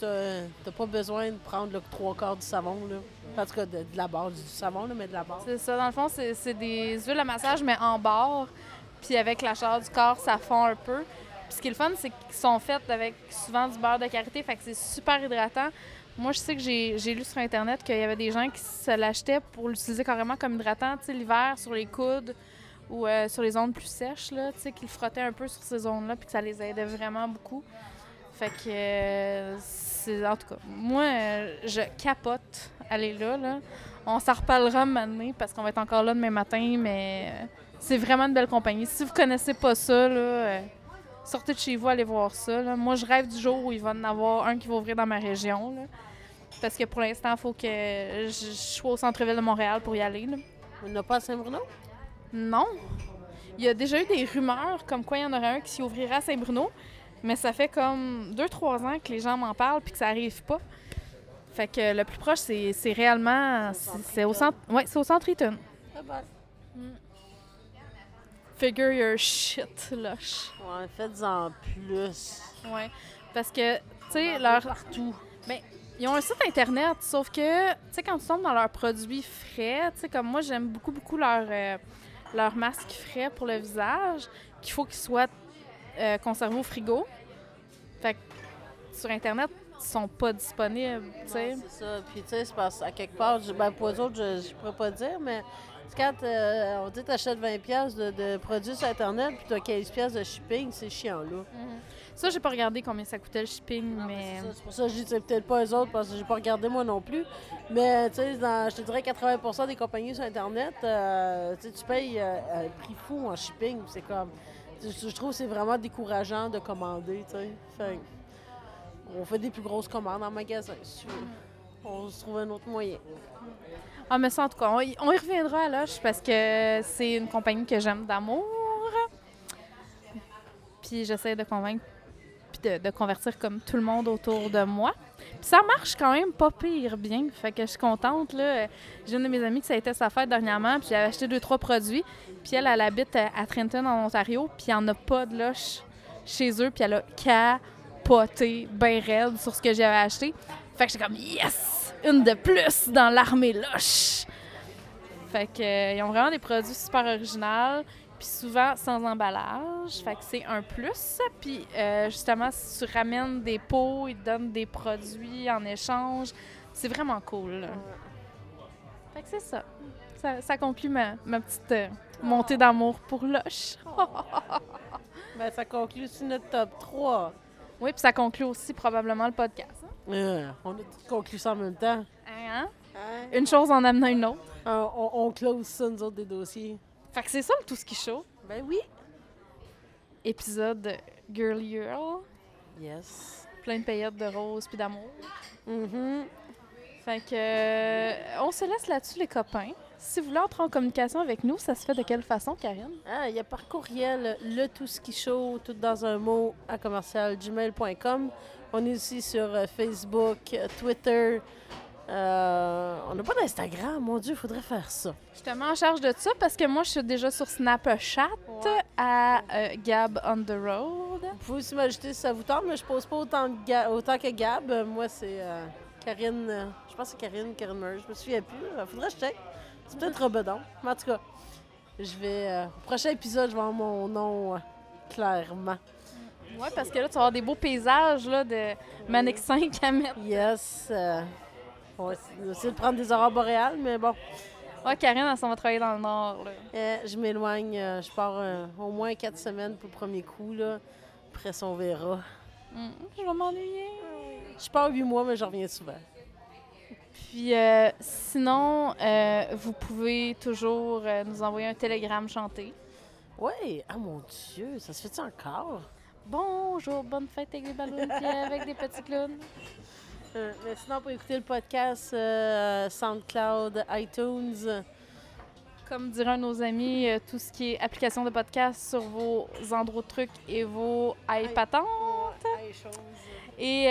t'as pas besoin de prendre trois quarts du savon, là. En tout cas, de, la base du savon, là, mais de la base. C'est ça, dans le fond, c'est des huiles à massage, mais en barre. Puis avec la chaleur du corps, ça fond un peu. Puis ce qui est le fun, c'est qu'ils sont faits avec souvent du beurre de karité, fait que c'est super hydratant. Moi, je sais que j'ai lu sur Internet qu'il y avait des gens qui se l'achetaient pour l'utiliser carrément comme hydratant, tu sais, l'hiver, sur les coudes ou euh, sur les zones plus sèches, là, tu sais, qu'ils frottaient un peu sur ces zones-là, puis que ça les aidait vraiment beaucoup. Fait que, euh, c'est, en tout cas, moi, je capote aller là, là. On s'en reparlera maintenant parce qu'on va être encore là demain matin, mais euh, c'est vraiment une belle compagnie. Si vous connaissez pas ça, là, euh, sortez de chez vous, allez voir ça. là. Moi, je rêve du jour où il va en avoir un qui va ouvrir dans ma région. là. Parce que pour l'instant, il faut que je, je sois au centre-ville de Montréal pour y aller. là. Il n'y en a pas à Saint-Bruno? Non. Il y a déjà eu des rumeurs comme quoi il y en aurait un qui s'y ouvrirait à Saint-Bruno, mais ça fait comme deux, trois ans que les gens m'en parlent puis que ça arrive pas. Fait que le plus proche, c'est c'est réellement. c'est- au centre. Ouais, c'est au centre Eaton. Ben. Figure your shit, lush. Ouais, faites-en plus. Ouais. Parce que, tu sais, leur. Partout. Ils ont un site internet, sauf que, tu sais, quand tu tombes dans leurs produits frais, tu sais, comme moi, j'aime beaucoup, beaucoup leur, euh, leur masque frais pour le visage, qu'il faut qu'ils soient euh, conservés au frigo. Fait que sur internet, ils sont pas disponibles, tu sais. Non, c'est ça. Puis, tu sais, c'est parce à quelque part, je- ben, pour eux autres, je, je pourrais pas dire, mais quand euh, on dit que tu achètes 20$ piastres de, de produits sur Internet, puis tu as 15$ piastres de shipping, c'est chiant, là. Ça, j'ai pas regardé combien ça coûtait le shipping, Non, mais. c'est pour ça que je dis peut-être pas eux autres, parce que j'ai pas regardé moi non plus. Mais, tu sais, je te dirais 80 des compagnies sur Internet, euh, tu payes euh, un prix fou en shipping. C'est comme. Je, trouve que c'est vraiment décourageant de commander, tu sais. Fait on fait des plus grosses commandes en magasin. On se trouve un autre moyen. Ah, mais ça, en tout cas, on y, on y reviendra à Loche parce que c'est une compagnie que j'aime d'amour. Puis j'essaie de convaincre puis de convertir comme tout le monde autour de moi. Puis ça marche quand même pas pire bien. Fait que je suis contente. là. J'ai une de mes amies qui ça a été sa fête dernièrement, puis j'avais acheté deux, trois produits. Puis elle, elle habite à Trenton, en Ontario, puis il n'y en a pas de Loche chez eux, puis elle a capoté bien raide sur ce que j'avais acheté. Fait que j'étais comme yes! Une de plus dans l'armée Loche! Fait que euh, ont vraiment des produits super originaux, puis souvent sans emballage. Fait que c'est un plus. Puis euh, justement, si tu ramènes des pots, ils te donnent des produits en échange. C'est vraiment cool. Fait que c'est ça. ça. ça conclut ma, ma petite euh, montée d'amour pour Loche. *laughs* Ben, ça conclut sur notre top 3. Oui, puis ça conclut aussi probablement le podcast. hein? Euh, on a tout conclu ça en même temps. Hein? Une chose en amenant une autre. On, on close ça, nous autres, des dossiers. Fait que c'est ça le tout ski show. Ben oui. Épisode Girl Girl. Yes. Plein de paillettes de roses puis d'amour. Mhm. Fait que euh, on se laisse là-dessus les copains. Si vous voulez entrer en communication avec nous, ça se fait de quelle façon, Karine? Ah, il y a par courriel le tout ski show, tout dans un mot, à commercial gmail.com. On est aussi sur euh, Facebook, euh, Twitter. Euh, on n'a pas d'Instagram, mon Dieu, il faudrait faire ça. Je te mets en charge de ça parce que moi, je suis déjà sur Snapchat à euh, Gab on the Road. Vous pouvez aussi m'ajouter si ça vous tente, mais je pose pas autant, Ga- autant que Gab. Moi, c'est euh, Karine. euh, je pense que c'est Karine, Karine Meur. Je me souviens plus. Il faudrait que je check. C'est peut-être Robedon. Mais en tout cas, je vais. euh, au prochain épisode, je vais avoir mon nom euh, clairement. Oui, parce que là, tu vas avoir des beaux paysages là, de Manic 5 à mettre. Yes. On va essayer- de prendre des aurores boréales, mais bon, Ouais, Karine, elle s'en va travailler dans le nord. Là. euh, je m'éloigne. euh, je pars euh, au moins quatre semaines pour le premier coup. Là. Après ça, on verra. Hum, je vais m'ennuyer. Je pars huit mois, mais je reviens souvent. Puis sinon, vous pouvez toujours nous envoyer un télégramme chanté. Oui, ah mon Dieu, ça se fait-tu encore? Bonjour, bonne fête avec des ballons avec des petits clowns. Euh, mais sinon, pour écouter le podcast, euh, SoundCloud, iTunes. Comme diraient nos amis, euh, tout ce qui est application de podcast sur vos endroits de trucs et vos iPatents. Et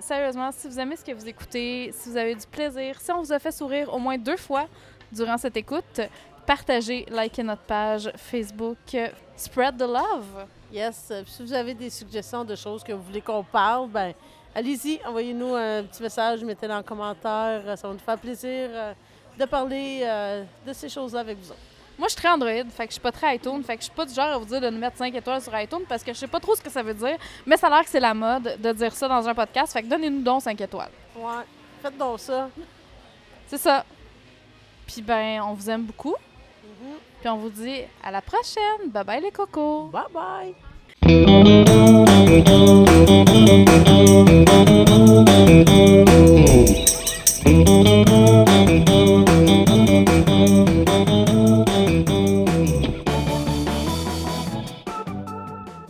sérieusement, si vous aimez ce que vous écoutez, si vous avez du plaisir, si on vous a fait sourire au moins deux fois durant cette écoute, partagez, likez notre page Facebook. Spread the love. Yes. puis si vous avez des suggestions de choses que vous voulez qu'on parle, ben allez-y, envoyez-nous un petit message, mettez-le en commentaire. euh, Ça va nous faire plaisir euh, de parler euh, de ces choses-là avec vous autres. Moi, je suis très Android, fait que je suis pas très iTunes, fait que je suis pas du genre à vous dire de nous mettre 5 étoiles sur iTunes parce que je sais pas trop ce que ça veut dire, mais ça a l'air que c'est la mode de dire ça dans un podcast, fait que donnez-nous donc 5 étoiles. Ouais. Faites donc ça. C'est ça. Puis ben, on vous aime beaucoup, puis on vous dit à la prochaine. Bye bye les cocos. Bye bye! Thank you.